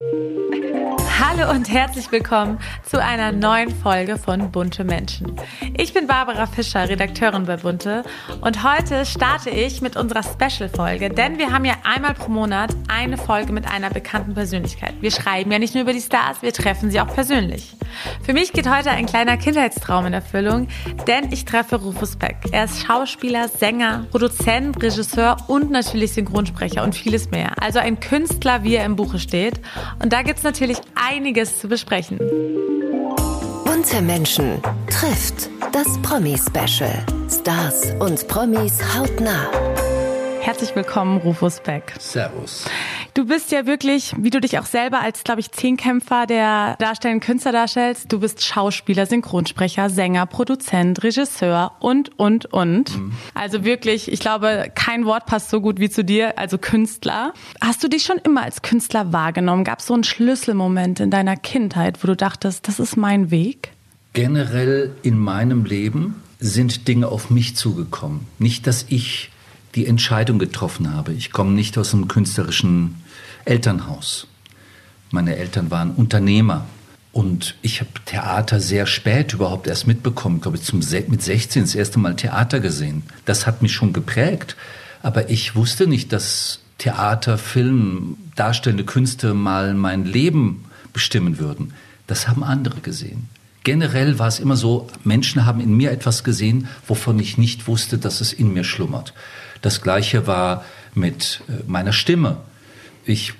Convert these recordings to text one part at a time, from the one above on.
you. Hallo und herzlich willkommen zu einer neuen Folge von Bunte Menschen. Ich bin Barbara Fischer, Redakteurin bei Bunte und heute starte ich mit unserer Special-Folge, denn wir haben ja einmal pro Monat eine Folge mit einer bekannten Persönlichkeit. Wir schreiben ja nicht nur über die Stars, wir treffen sie auch persönlich. Für mich geht heute ein kleiner Kindheitstraum in Erfüllung, denn ich treffe Rufus Beck. Er ist Schauspieler, Sänger, Produzent, Regisseur und natürlich Synchronsprecher und vieles mehr. Also ein Künstler, wie er im Buche steht. Und da gibt es natürlich einiges zu besprechen. Bunte Menschen trifft das Promi-Special. Stars und Promis hautnah. Herzlich willkommen, Rufus Beck. Servus. Du bist ja wirklich, wie du dich auch selber als, glaube ich, Zehnkämpfer der darstellenden Künstler darstellst, du bist Schauspieler, Synchronsprecher, Sänger, Produzent, Regisseur und, und, und. Mhm. Also wirklich, ich glaube, kein Wort passt so gut wie zu dir, also Künstler. Hast du dich schon immer als Künstler wahrgenommen? Gab es so einen Schlüsselmoment in deiner Kindheit, wo du dachtest, das ist mein Weg? Generell in meinem Leben sind Dinge auf mich zugekommen. Nicht, dass ich die Entscheidung getroffen habe. Ich komme nicht aus einem künstlerischen Elternhaus. Meine Eltern waren Unternehmer. Und ich habe Theater sehr spät überhaupt erst mitbekommen. Ich glaube, zum, mit 16 das erste Mal Theater gesehen. Das hat mich schon geprägt. Aber ich wusste nicht, dass Theater, Film, darstellende Künste mal mein Leben bestimmen würden. Das haben andere gesehen. Generell war es immer so, Menschen haben in mir etwas gesehen, wovon ich nicht wusste, dass es in mir schlummert. Das gleiche war mit äh, meiner Stimme. Ich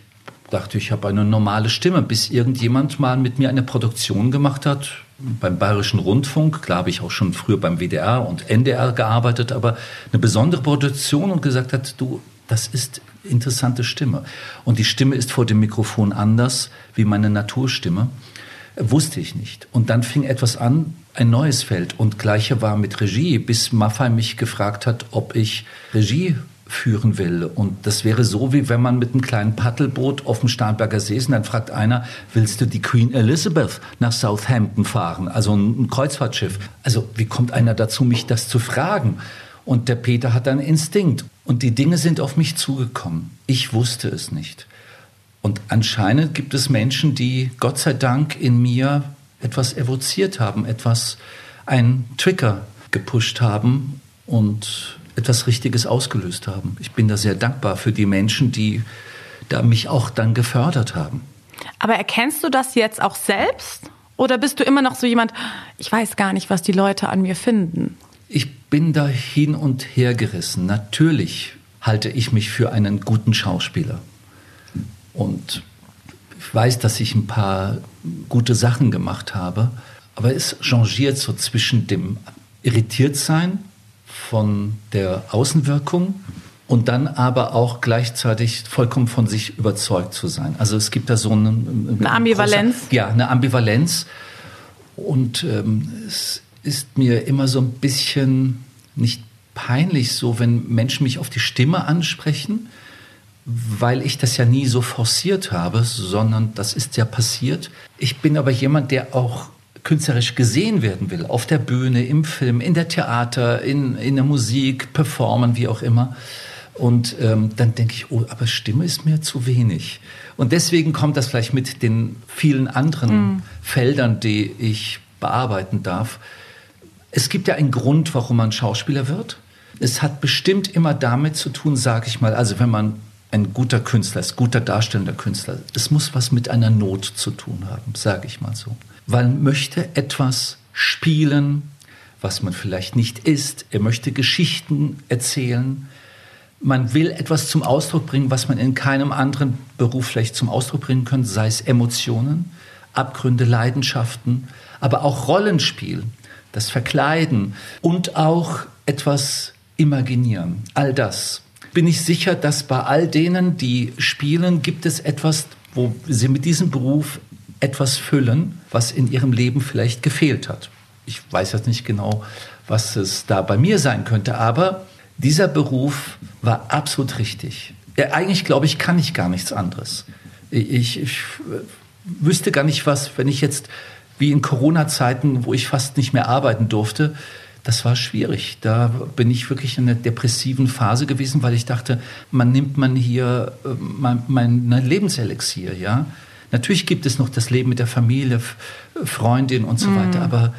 dachte, ich habe eine normale Stimme, bis irgendjemand mal mit mir eine Produktion gemacht hat beim Bayerischen Rundfunk. Klar habe ich auch schon früher beim WDR und NDR gearbeitet, aber eine besondere Produktion und gesagt hat, du, das ist interessante Stimme. Und die Stimme ist vor dem Mikrofon anders wie meine Naturstimme. Wusste ich nicht. Und dann fing etwas an, ein neues Feld. Und gleiche war mit Regie, bis Maffei mich gefragt hat, ob ich Regie führen will. Und das wäre so, wie wenn man mit einem kleinen Paddelboot auf dem Starnberger See ist und dann fragt einer, willst du die Queen Elizabeth nach Southampton fahren? Also ein Kreuzfahrtschiff. Also wie kommt einer dazu, mich das zu fragen? Und der Peter hat einen Instinkt. Und die Dinge sind auf mich zugekommen. Ich wusste es nicht. Und anscheinend gibt es Menschen, die Gott sei Dank in mir etwas evoziert haben, etwas, einen Trigger gepusht haben und etwas Richtiges ausgelöst haben. Ich bin da sehr dankbar für die Menschen, die da mich auch dann gefördert haben. Aber erkennst du das jetzt auch selbst? Oder bist du immer noch so jemand, ich weiß gar nicht, was die Leute an mir finden? Ich bin da hin und her gerissen. Natürlich halte ich mich für einen guten Schauspieler. Und ich weiß, dass ich ein paar gute Sachen gemacht habe, aber es changiert so zwischen dem Irritiertsein von der Außenwirkung und dann aber auch gleichzeitig vollkommen von sich überzeugt zu sein. Also es gibt da so eine, eine Ambivalenz. Große, ja, eine Ambivalenz. Und ähm, es ist mir immer so ein bisschen nicht peinlich, so wenn Menschen mich auf die Stimme ansprechen weil ich das ja nie so forciert habe, sondern das ist ja passiert. Ich bin aber jemand, der auch künstlerisch gesehen werden will, auf der Bühne, im Film, in der Theater, in, in der Musik, performen, wie auch immer. Und ähm, dann denke ich, oh, aber Stimme ist mir zu wenig. Und deswegen kommt das vielleicht mit den vielen anderen mm. Feldern, die ich bearbeiten darf. Es gibt ja einen Grund, warum man Schauspieler wird. Es hat bestimmt immer damit zu tun, sage ich mal, also wenn man ein guter Künstler ist, guter darstellender Künstler. Es muss was mit einer Not zu tun haben, sage ich mal so. Man möchte etwas spielen, was man vielleicht nicht ist. Er möchte Geschichten erzählen. Man will etwas zum Ausdruck bringen, was man in keinem anderen Beruf vielleicht zum Ausdruck bringen könnte, sei es Emotionen, Abgründe, Leidenschaften, aber auch Rollenspiel, das Verkleiden und auch etwas imaginieren. All das bin ich sicher, dass bei all denen, die spielen, gibt es etwas, wo sie mit diesem Beruf etwas füllen, was in ihrem Leben vielleicht gefehlt hat. Ich weiß jetzt nicht genau, was es da bei mir sein könnte, aber dieser Beruf war absolut richtig. Ja, eigentlich glaube ich, kann ich gar nichts anderes. Ich, ich wüsste gar nicht was, wenn ich jetzt wie in Corona-Zeiten, wo ich fast nicht mehr arbeiten durfte, das war schwierig. Da bin ich wirklich in einer depressiven Phase gewesen, weil ich dachte, man nimmt man hier äh, mein, mein Lebenselixier, ja. Natürlich gibt es noch das Leben mit der Familie, Freundin und so mhm. weiter, aber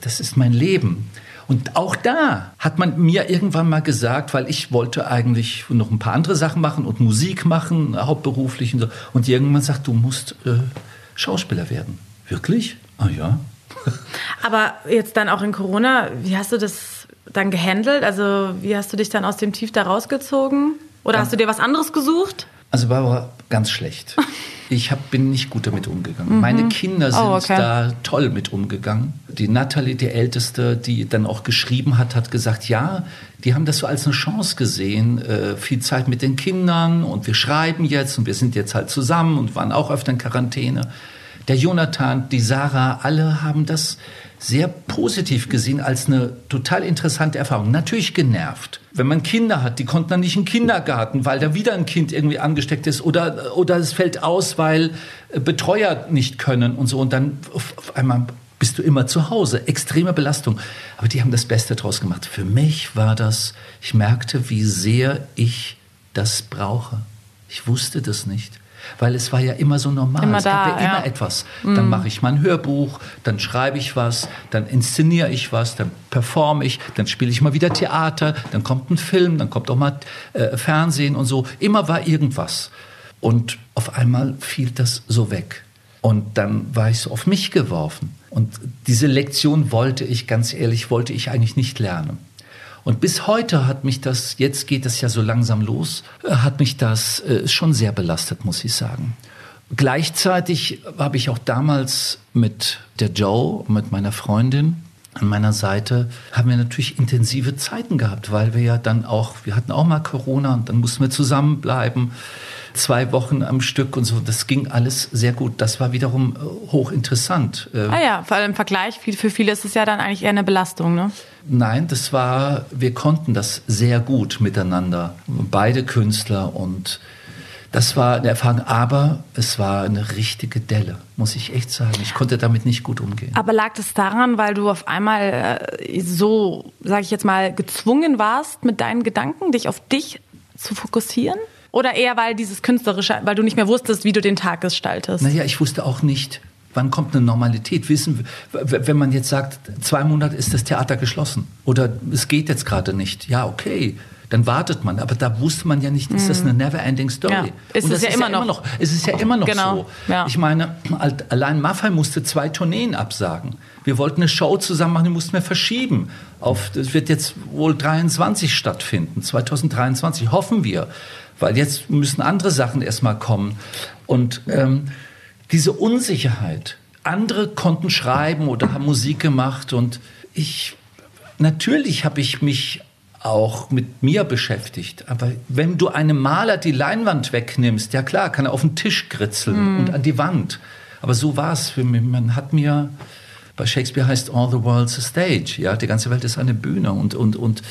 das ist mein Leben. Und auch da hat man mir irgendwann mal gesagt, weil ich wollte eigentlich noch ein paar andere Sachen machen und Musik machen, hauptberuflich und so. Und irgendwann sagt, du musst äh, Schauspieler werden. Wirklich? Ah ja. Aber jetzt dann auch in Corona, wie hast du das dann gehandelt? Also wie hast du dich dann aus dem Tief da rausgezogen? Oder ja. hast du dir was anderes gesucht? Also Barbara, ganz schlecht. Ich hab, bin nicht gut damit umgegangen. Mhm. Meine Kinder oh, sind oh, okay. da toll mit umgegangen. Die Natalie, die Älteste, die dann auch geschrieben hat, hat gesagt, ja, die haben das so als eine Chance gesehen, äh, viel Zeit mit den Kindern und wir schreiben jetzt und wir sind jetzt halt zusammen und waren auch öfter in Quarantäne. Der Jonathan, die Sarah, alle haben das sehr positiv gesehen als eine total interessante Erfahrung. Natürlich genervt. Wenn man Kinder hat, die konnten dann nicht in den Kindergarten, weil da wieder ein Kind irgendwie angesteckt ist oder, oder es fällt aus, weil Betreuer nicht können und so. Und dann auf einmal bist du immer zu Hause. Extreme Belastung. Aber die haben das Beste draus gemacht. Für mich war das, ich merkte, wie sehr ich das brauche. Ich wusste das nicht. Weil es war ja immer so normal. Immer es gab da, ja immer ja. etwas. Dann mm. mache ich mein Hörbuch, dann schreibe ich was, dann inszeniere ich was, dann performe ich, dann spiele ich mal wieder Theater, dann kommt ein Film, dann kommt auch mal äh, Fernsehen und so. Immer war irgendwas. Und auf einmal fiel das so weg. Und dann war ich so auf mich geworfen. Und diese Lektion wollte ich, ganz ehrlich, wollte ich eigentlich nicht lernen. Und bis heute hat mich das, jetzt geht es ja so langsam los, äh, hat mich das äh, schon sehr belastet, muss ich sagen. Gleichzeitig habe ich auch damals mit der Joe, mit meiner Freundin, an meiner Seite haben wir natürlich intensive Zeiten gehabt, weil wir ja dann auch, wir hatten auch mal Corona und dann mussten wir zusammenbleiben zwei Wochen am Stück und so. Das ging alles sehr gut. Das war wiederum äh, hochinteressant. Äh, ah ja, vor allem im Vergleich, für viele ist es ja dann eigentlich eher eine Belastung, ne? Nein, das war, wir konnten das sehr gut miteinander. Beide Künstler und das war eine Erfahrung, aber es war eine richtige Delle, muss ich echt sagen. Ich konnte damit nicht gut umgehen. Aber lag das daran, weil du auf einmal äh, so, sage ich jetzt mal, gezwungen warst, mit deinen Gedanken dich auf dich zu fokussieren? Oder eher, weil dieses Künstlerische, weil du nicht mehr wusstest, wie du den Tag gestaltest? Naja, ich wusste auch nicht, wann kommt eine Normalität. Wissen, wenn man jetzt sagt, zwei Monate ist das Theater geschlossen oder es geht jetzt gerade nicht. Ja, okay. Dann wartet man, aber da wusste man ja nicht, ist das eine never-ending Story? Ja, ist Und das es ja, immer, ja noch. immer noch. Es ist ja immer noch genau. so. Ja. Ich meine, allein Maffei musste zwei Tourneen absagen. Wir wollten eine Show zusammen machen, die mussten wir verschieben. Auf, das wird jetzt wohl 23 stattfinden, 2023, hoffen wir weil jetzt müssen andere Sachen erstmal kommen. Und ähm, diese Unsicherheit, andere konnten schreiben oder haben Musik gemacht und ich, natürlich habe ich mich auch mit mir beschäftigt. Aber wenn du einem Maler die Leinwand wegnimmst, ja klar, kann er auf den Tisch kritzeln mm. und an die Wand. Aber so war es für mich. Man hat mir, bei Shakespeare heißt All the World's a Stage. Ja, die ganze Welt ist eine Bühne und, und, und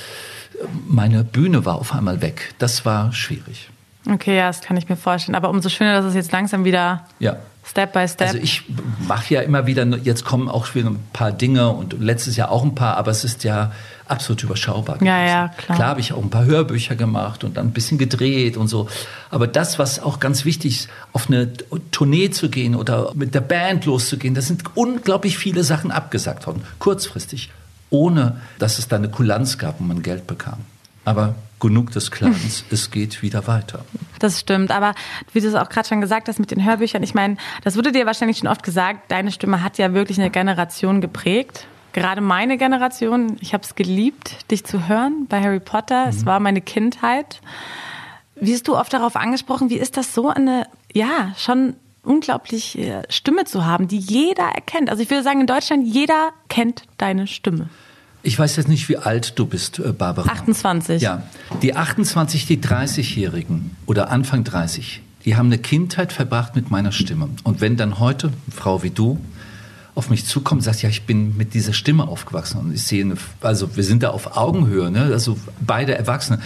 meine Bühne war auf einmal weg. Das war schwierig. Okay, ja, das kann ich mir vorstellen. Aber umso schöner, dass es jetzt langsam wieder ja. Step by Step. Also ich mache ja immer wieder, jetzt kommen auch wieder ein paar Dinge und letztes Jahr auch ein paar, aber es ist ja absolut überschaubar. Gewesen. Ja, ja, klar. Klar habe ich auch ein paar Hörbücher gemacht und dann ein bisschen gedreht und so. Aber das, was auch ganz wichtig ist, auf eine Tournee zu gehen oder mit der Band loszugehen, da sind unglaublich viele Sachen abgesagt worden, kurzfristig ohne dass es da eine Kulanz gab und man Geld bekam. Aber genug des Clans, es geht wieder weiter. Das stimmt, aber wie du es auch gerade schon gesagt hast mit den Hörbüchern, ich meine, das wurde dir wahrscheinlich schon oft gesagt, deine Stimme hat ja wirklich eine Generation geprägt. Gerade meine Generation, ich habe es geliebt, dich zu hören bei Harry Potter. Mhm. Es war meine Kindheit. Wirst du oft darauf angesprochen, wie ist das so eine, ja, schon unglaublich äh, Stimme zu haben, die jeder erkennt. Also ich würde sagen, in Deutschland jeder kennt deine Stimme. Ich weiß jetzt nicht, wie alt du bist, äh, Barbara. 28. Ja. Die 28, die 30-Jährigen oder Anfang 30, die haben eine Kindheit verbracht mit meiner Stimme. Und wenn dann heute, eine Frau wie du, auf mich zukommt und sagt, ja, ich bin mit dieser Stimme aufgewachsen und ich sehe, eine, also wir sind da auf Augenhöhe, ne? also beide Erwachsene,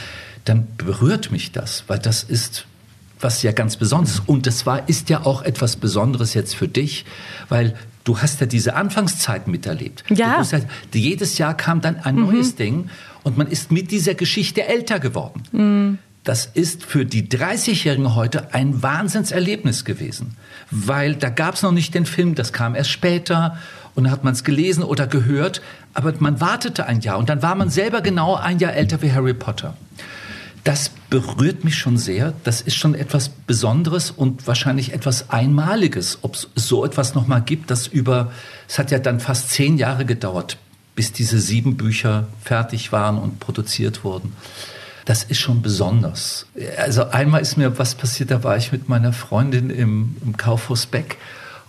dann berührt mich das, weil das ist was ja ganz Besonderes. Und das war, ist ja auch etwas Besonderes jetzt für dich, weil du hast ja diese Anfangszeit miterlebt. Ja. Ja, jedes Jahr kam dann ein mhm. neues Ding und man ist mit dieser Geschichte älter geworden. Mhm. das ist für die 30-Jährigen heute ein Wahnsinnserlebnis gewesen, weil da gab es noch nicht den Film, das kam erst später und dann hat man es gelesen oder gehört, aber man wartete ein Jahr und dann war man selber genau ein Jahr älter wie Harry Potter. Das berührt mich schon sehr. Das ist schon etwas Besonderes und wahrscheinlich etwas Einmaliges, ob es so etwas noch mal gibt, das über, es hat ja dann fast zehn Jahre gedauert, bis diese sieben Bücher fertig waren und produziert wurden das ist schon besonders. Also einmal ist mir was passiert, da war ich mit meiner Freundin im, im Kaufhaus Beck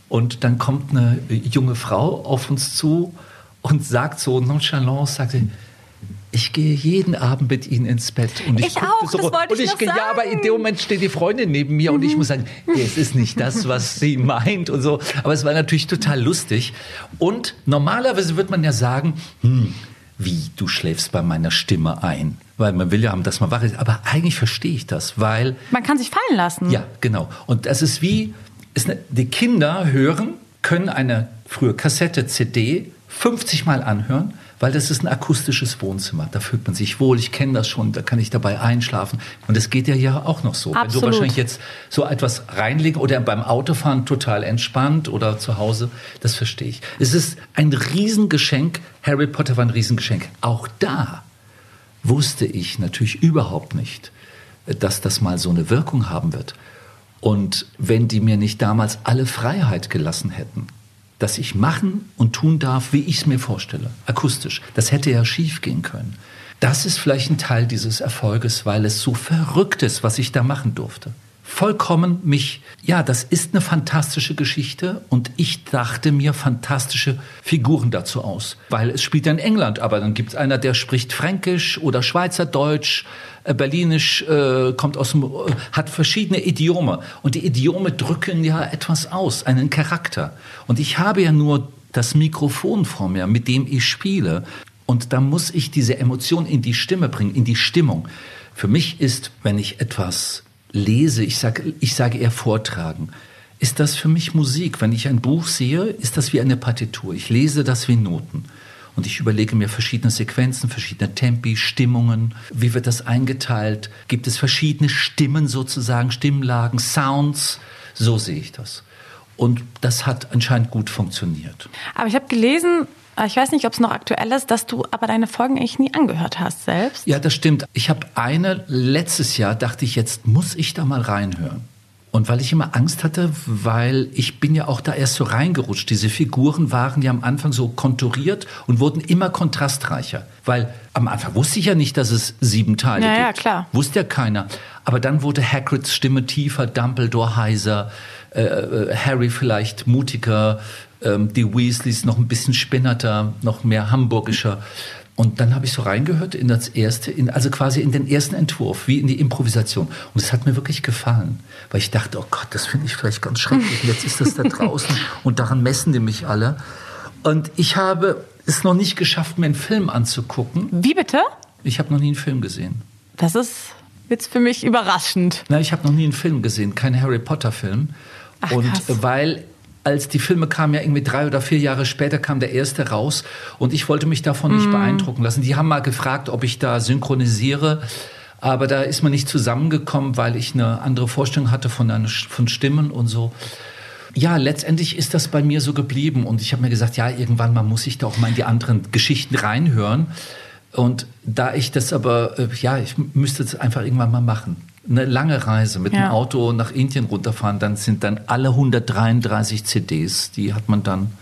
und dann kommt eine junge Frau auf uns zu und sagt so nonchalant, sagt sie, ich gehe jeden Abend mit Ihnen ins Bett. Und ich, ich auch, so, das wollte und ich, ich gehe, Ja, aber in dem Moment steht die Freundin neben mir mhm. und ich mhm. muss sagen, es ist nicht das, was sie meint und so. Aber es war natürlich total lustig. Und normalerweise wird man ja sagen, hm, wie, du schläfst bei meiner Stimme ein. Weil man will ja haben, dass man wach ist. Aber eigentlich verstehe ich das, weil... Man kann sich fallen lassen. Ja, genau. Und das ist wie, ist eine, die Kinder hören, können eine frühe Kassette, CD 50 Mal anhören weil das ist ein akustisches Wohnzimmer. Da fühlt man sich wohl. Ich kenne das schon. Da kann ich dabei einschlafen. Und das geht ja hier auch noch so. Absolut. Wenn du wahrscheinlich jetzt so etwas reinlegen oder beim Autofahren total entspannt oder zu Hause, das verstehe ich. Es ist ein Riesengeschenk. Harry Potter war ein Riesengeschenk. Auch da wusste ich natürlich überhaupt nicht, dass das mal so eine Wirkung haben wird. Und wenn die mir nicht damals alle Freiheit gelassen hätten, dass ich machen und tun darf, wie ich es mir vorstelle, akustisch. Das hätte ja schief gehen können. Das ist vielleicht ein Teil dieses Erfolges, weil es so verrückt ist, was ich da machen durfte vollkommen mich, ja, das ist eine fantastische Geschichte und ich dachte mir fantastische Figuren dazu aus, weil es spielt ja in England, aber dann gibt es einer, der spricht Fränkisch oder Schweizerdeutsch, äh, Berlinisch, äh, kommt aus dem, äh, hat verschiedene Idiome und die Idiome drücken ja etwas aus, einen Charakter und ich habe ja nur das Mikrofon vor mir, mit dem ich spiele und da muss ich diese Emotion in die Stimme bringen, in die Stimmung. Für mich ist, wenn ich etwas lese, ich sage ich sage eher vortragen, ist das für mich Musik. Wenn ich ein Buch sehe, ist das wie eine Partitur. Ich lese das wie Noten. Und ich überlege mir verschiedene Sequenzen, verschiedene Tempi, Stimmungen. Wie wird das eingeteilt? Gibt es verschiedene Stimmen sozusagen, Stimmlagen, Sounds? So sehe ich das. Und das hat anscheinend gut funktioniert. Aber ich habe gelesen, ich weiß nicht, ob es noch aktuell ist, dass du aber deine Folgen eigentlich nie angehört hast selbst. Ja, das stimmt. Ich habe eine letztes Jahr, dachte ich, jetzt muss ich da mal reinhören. Und weil ich immer Angst hatte, weil ich bin ja auch da erst so reingerutscht. Diese Figuren waren ja am Anfang so konturiert und wurden immer kontrastreicher. Weil am Anfang wusste ich ja nicht, dass es sieben Teile ja, gibt. Ja, klar. Wusste ja keiner. Aber dann wurde Hagrids Stimme tiefer, Dumbledore heiser, äh, äh Harry vielleicht mutiger, ähm, die Weasleys noch ein bisschen spinnerter, noch mehr hamburgischer. Und dann habe ich so reingehört in das erste, in, also quasi in den ersten Entwurf, wie in die Improvisation. Und es hat mir wirklich gefallen, weil ich dachte, oh Gott, das finde ich vielleicht ganz schrecklich. Und jetzt ist das da draußen und daran messen die mich alle. Und ich habe es noch nicht geschafft, mir einen Film anzugucken. Wie bitte? Ich habe noch nie einen Film gesehen. Das ist jetzt für mich überraschend. Nein, ich habe noch nie einen Film gesehen, keinen Harry Potter Film. Ach, und krass. weil als die Filme kamen, ja irgendwie drei oder vier Jahre später kam der erste raus und ich wollte mich davon nicht mm. beeindrucken lassen. Die haben mal gefragt, ob ich da synchronisiere, aber da ist man nicht zusammengekommen, weil ich eine andere Vorstellung hatte von, einer, von Stimmen und so. Ja, letztendlich ist das bei mir so geblieben und ich habe mir gesagt, ja, irgendwann mal muss ich da auch mal in die anderen Geschichten reinhören. Und da ich das aber, äh, ja, ich müsste es einfach irgendwann mal machen eine lange Reise mit ja. dem Auto nach Indien runterfahren, dann sind dann alle 133 CDs, die hat man dann,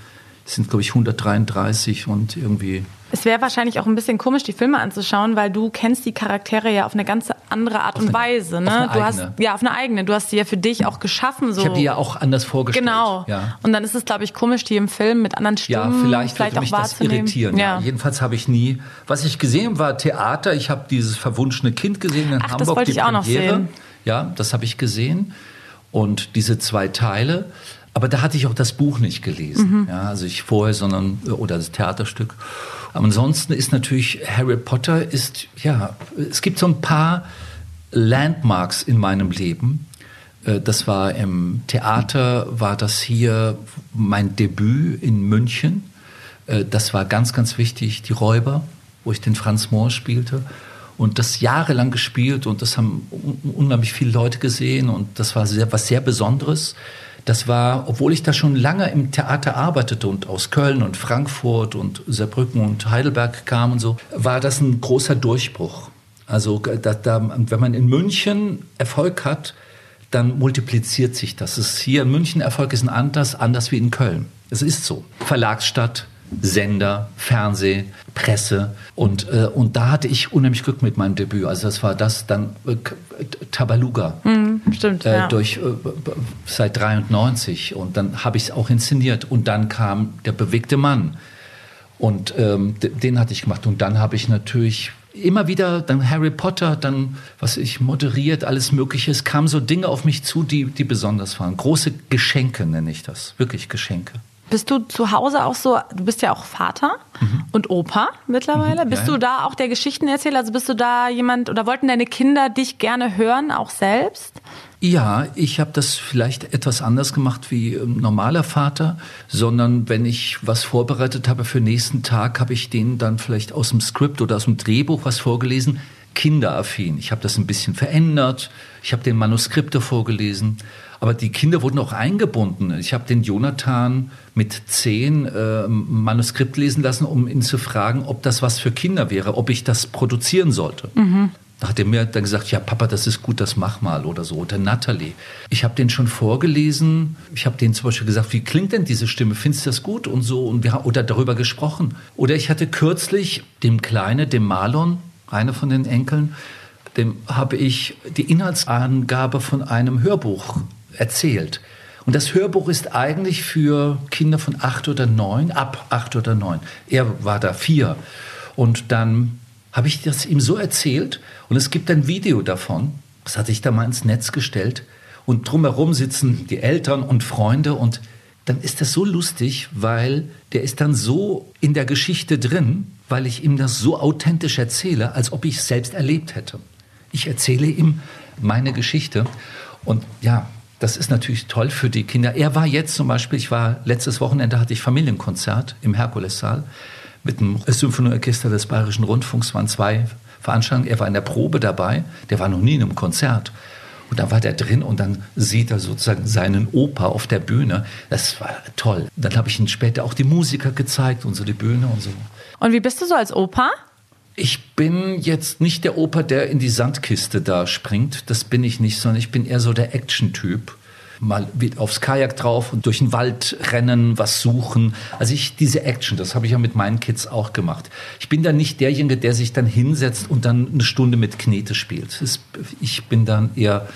sind glaube ich 133 und irgendwie es wäre wahrscheinlich auch ein bisschen komisch, die Filme anzuschauen, weil du kennst die Charaktere ja auf eine ganz andere Art auf und eine, Weise. Ne? du hast ja auf eine eigene. Du hast die ja für dich auch geschaffen. So. Ich habe die ja auch anders vorgestellt. Genau. Ja. Und dann ist es, glaube ich, komisch, die im Film mit anderen Stimmen ja, vielleicht, vielleicht auch mich das irritieren. Ja. ja. Jedenfalls habe ich nie. Was ich gesehen war Theater. Ich habe dieses verwunschene Kind gesehen in Ach, Hamburg. Das wollte ich auch noch sehen. Ja, das habe ich gesehen. Und diese zwei Teile. Aber da hatte ich auch das Buch nicht gelesen. Mhm. Ja, also ich vorher, sondern oder das Theaterstück. Ansonsten ist natürlich Harry Potter ist, ja, es gibt so ein paar Landmarks in meinem Leben. Äh, das war im Theater, war das hier mein Debüt in München. Äh, das war ganz, ganz wichtig, die Räuber, wo ich den Franz Mohr spielte. und das jahrelang gespielt und das haben unheimlich viele Leute gesehen und das war sehr, was sehr Besonderes. Das war, obwohl ich da schon lange im Theater arbeitete und aus Köln und Frankfurt und Saarbrücken und Heidelberg kam und so, war das ein großer Durchbruch. Also da, da, wenn man in München Erfolg hat, dann multipliziert sich das. Es hier in München Erfolg ist ein anders, anders wie in Köln. Es ist so. Verlagsstadt, Sender, Fernseh, Presse und, äh, und da hatte ich unheimlich Glück mit meinem Debüt. Also das war das dann äh, Tabaluga. Mhm, stimmt. Äh, ja. durch, äh, seit 93 und dann habe ich es auch inszeniert und dann kam der bewegte Mann und ähm, den hatte ich gemacht und dann habe ich natürlich immer wieder dann Harry Potter, dann was ich moderiert, alles Mögliche. Es kamen so Dinge auf mich zu, die, die besonders waren. Große Geschenke nenne ich das, wirklich Geschenke. Bist du zu Hause auch so, du bist ja auch Vater mhm. und Opa mittlerweile. Mhm, bist ja, du da auch der Geschichtenerzähler? Also bist du da jemand oder wollten deine Kinder dich gerne hören, auch selbst? Ja, ich habe das vielleicht etwas anders gemacht wie ein normaler Vater, sondern wenn ich was vorbereitet habe für nächsten Tag, habe ich denen dann vielleicht aus dem Skript oder aus dem Drehbuch was vorgelesen. Kinderaffin. Ich habe das ein bisschen verändert. Ich habe den Manuskripte vorgelesen. Aber die Kinder wurden auch eingebunden. Ich habe den Jonathan mit zehn äh, Manuskript lesen lassen, um ihn zu fragen, ob das was für Kinder wäre, ob ich das produzieren sollte. Mhm. Da hat er mir dann gesagt, ja Papa, das ist gut, das mach mal oder so. Oder Natalie. Ich habe den schon vorgelesen. Ich habe denen zum Beispiel gesagt, wie klingt denn diese Stimme? Findest du das gut? Und so. Und wir haben oder darüber gesprochen. Oder ich hatte kürzlich dem Kleine, dem Marlon, einer von den Enkeln, dem habe ich die Inhaltsangabe von einem Hörbuch erzählt. Und das Hörbuch ist eigentlich für Kinder von acht oder neun, ab acht oder neun. Er war da vier. Und dann habe ich das ihm so erzählt und es gibt ein Video davon. Das hatte ich da mal ins Netz gestellt. Und drumherum sitzen die Eltern und Freunde und dann ist das so lustig, weil der ist dann so in der Geschichte drin, weil ich ihm das so authentisch erzähle, als ob ich es selbst erlebt hätte. Ich erzähle ihm meine Geschichte und ja, das ist natürlich toll für die Kinder. Er war jetzt zum Beispiel, ich war letztes Wochenende hatte ich Familienkonzert im Herkulessaal mit dem Symphonieorchester des Bayerischen Rundfunks, waren zwei Veranstaltungen. Er war in der Probe dabei, der war noch nie in einem Konzert. Und da war der drin und dann sieht er sozusagen seinen Opa auf der Bühne. Das war toll. Dann habe ich ihm später auch die Musiker gezeigt und so die Bühne und so. Und wie bist du so als Opa? Ich bin jetzt nicht der Opa, der in die Sandkiste da springt. Das bin ich nicht, sondern ich bin eher so der Action-Typ. Mal aufs Kajak drauf und durch den Wald rennen, was suchen. Also ich, diese Action, das habe ich ja mit meinen Kids auch gemacht. Ich bin dann nicht derjenige, der sich dann hinsetzt und dann eine Stunde mit Knete spielt. ich bin dann eher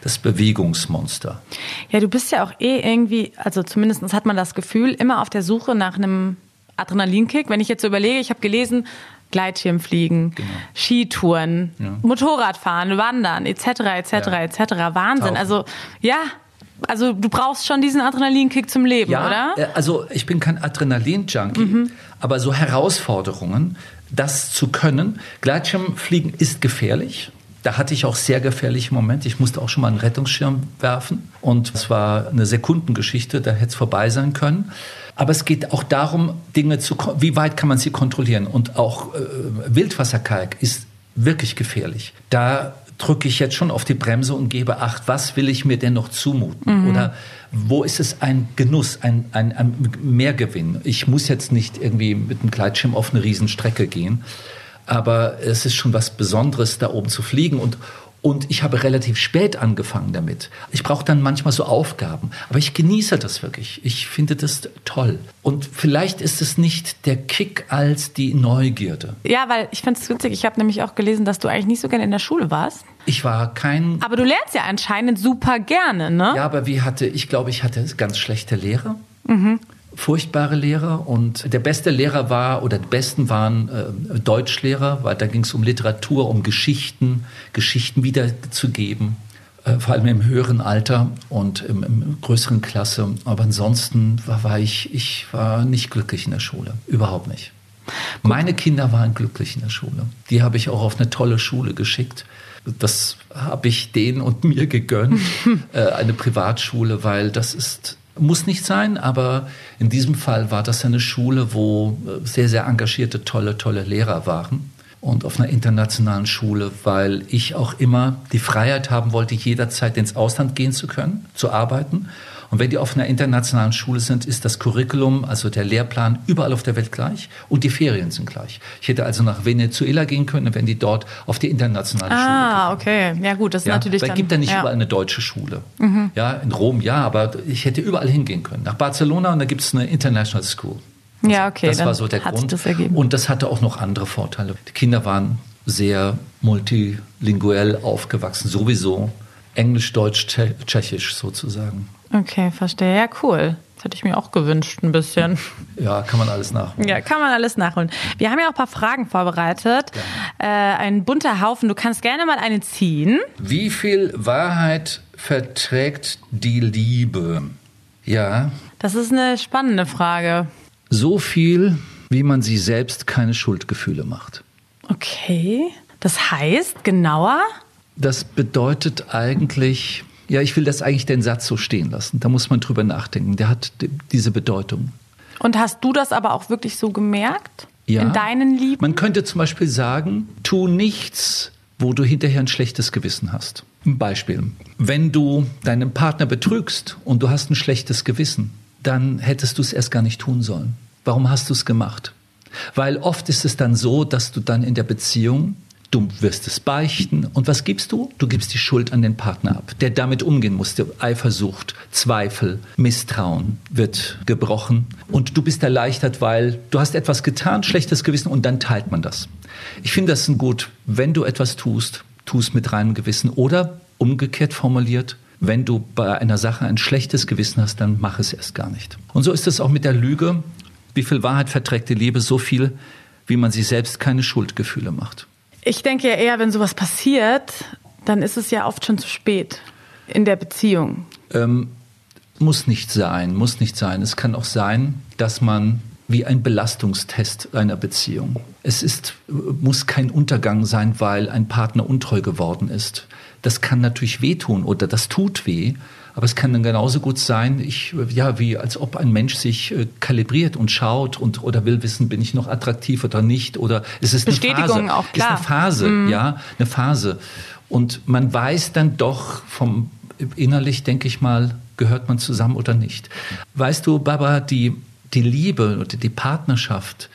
das Bewegungsmonster. Ja, du bist ja auch eh irgendwie, also zumindest hat man das Gefühl, immer auf der Suche nach einem Adrenalinkick. Wenn ich jetzt so überlege, ich habe gelesen, Gleitschirmfliegen, genau. Skitouren, ja. Motorradfahren, Wandern, etc., etc., ja. etc. Wahnsinn. Tauchen. Also ja, also du brauchst schon diesen Adrenalinkick zum Leben, ja, oder? Äh, also ich bin kein Adrenalin-Junkie, mhm. aber so Herausforderungen, das zu können. Gleitschirmfliegen ist gefährlich. Da hatte ich auch sehr gefährliche Momente. Ich musste auch schon mal einen Rettungsschirm werfen. Und es war eine Sekundengeschichte, da hätte es vorbei sein können. Aber es geht auch darum, Dinge zu, wie weit kann man sie kontrollieren? Und auch äh, Wildwasserkalk ist wirklich gefährlich. Da drücke ich jetzt schon auf die Bremse und gebe Acht, was will ich mir denn noch zumuten? Mhm. Oder wo ist es ein Genuss, ein, ein, ein Mehrgewinn? Ich muss jetzt nicht irgendwie mit einem Gleitschirm auf eine Riesenstrecke gehen, aber es ist schon was Besonderes, da oben zu fliegen und und ich habe relativ spät angefangen damit. Ich brauche dann manchmal so Aufgaben. Aber ich genieße das wirklich. Ich finde das toll. Und vielleicht ist es nicht der Kick als die Neugierde. Ja, weil ich finde es witzig. Ich habe nämlich auch gelesen, dass du eigentlich nicht so gerne in der Schule warst. Ich war kein. Aber du lernst ja anscheinend super gerne, ne? Ja, aber wie hatte, ich glaube, ich hatte ganz schlechte Lehre. Mhm furchtbare Lehrer und der beste Lehrer war oder die besten waren äh, Deutschlehrer, weil da ging es um Literatur, um Geschichten, Geschichten wiederzugeben, äh, vor allem im höheren Alter und im, im größeren Klasse. Aber ansonsten war, war, ich, ich war nicht glücklich in der Schule, überhaupt nicht. Meine Kinder waren glücklich in der Schule. Die habe ich auch auf eine tolle Schule geschickt. Das habe ich denen und mir gegönnt, äh, eine Privatschule, weil das ist muss nicht sein, aber in diesem Fall war das eine Schule, wo äh, sehr, sehr engagierte, tolle, tolle Lehrer waren. und auf einer internationalen Schule, weil ich auch immer die Freiheit haben wollte, jederzeit ins Ausland gehen zu können, zu arbeiten. Und wenn die auf einer internationalen Schule sind, ist das Curriculum, also der Lehrplan, überall auf der Welt gleich und die Ferien sind gleich. Ich hätte also nach Venezuela gehen können, wenn die dort auf die internationale ah, Schule gehen. Ah, okay. Ja gut, das ist ja, natürlich dann... Es gibt ja nicht ja. überall eine deutsche Schule. Mhm. Ja, in Rom ja, aber ich hätte überall hingehen können. Nach Barcelona und da gibt es eine International School. Also, ja, okay. Das war so der Grund. Das. Und das hatte auch noch andere Vorteile. Die Kinder waren sehr multilinguell aufgewachsen, sowieso. Englisch, Deutsch, Tschechisch sozusagen. Okay, verstehe. Ja, cool. Das hätte ich mir auch gewünscht, ein bisschen. Ja, kann man alles nachholen. Ja, kann man alles nachholen. Wir haben ja auch ein paar Fragen vorbereitet. Äh, ein bunter Haufen. Du kannst gerne mal eine ziehen. Wie viel Wahrheit verträgt die Liebe? Ja. Das ist eine spannende Frage. So viel, wie man sie selbst keine Schuldgefühle macht. Okay. Das heißt, genauer? Das bedeutet eigentlich, ja, ich will das eigentlich den Satz so stehen lassen. Da muss man drüber nachdenken. Der hat diese Bedeutung. Und hast du das aber auch wirklich so gemerkt? Ja. In deinen Lieben? Man könnte zum Beispiel sagen, tu nichts, wo du hinterher ein schlechtes Gewissen hast. Ein Beispiel. Wenn du deinen Partner betrügst und du hast ein schlechtes Gewissen, dann hättest du es erst gar nicht tun sollen. Warum hast du es gemacht? Weil oft ist es dann so, dass du dann in der Beziehung Du wirst es beichten. Und was gibst du? Du gibst die Schuld an den Partner ab, der damit umgehen musste. Eifersucht, Zweifel, Misstrauen wird gebrochen. Und du bist erleichtert, weil du hast etwas getan, schlechtes Gewissen, und dann teilt man das. Ich finde das gut, wenn du etwas tust, tu es mit reinem Gewissen. Oder umgekehrt formuliert, wenn du bei einer Sache ein schlechtes Gewissen hast, dann mach es erst gar nicht. Und so ist es auch mit der Lüge. Wie viel Wahrheit verträgt die Liebe? So viel, wie man sich selbst keine Schuldgefühle macht. Ich denke ja eher, wenn sowas passiert, dann ist es ja oft schon zu spät in der Beziehung. Ähm, muss nicht sein, muss nicht sein. Es kann auch sein, dass man wie ein Belastungstest einer Beziehung. Es ist, muss kein Untergang sein, weil ein Partner untreu geworden ist. Das kann natürlich wehtun oder das tut weh. Aber es kann dann genauso gut sein, ich, ja, wie als ob ein Mensch sich äh, kalibriert und schaut und oder will wissen, bin ich noch attraktiv oder nicht oder es ist Bestätigung eine Phase. auch klar. Ist eine Phase, mm. ja, eine Phase. Und man weiß dann doch vom innerlich, denke ich mal, gehört man zusammen oder nicht. Weißt du, Baba, die die Liebe oder die Partnerschaft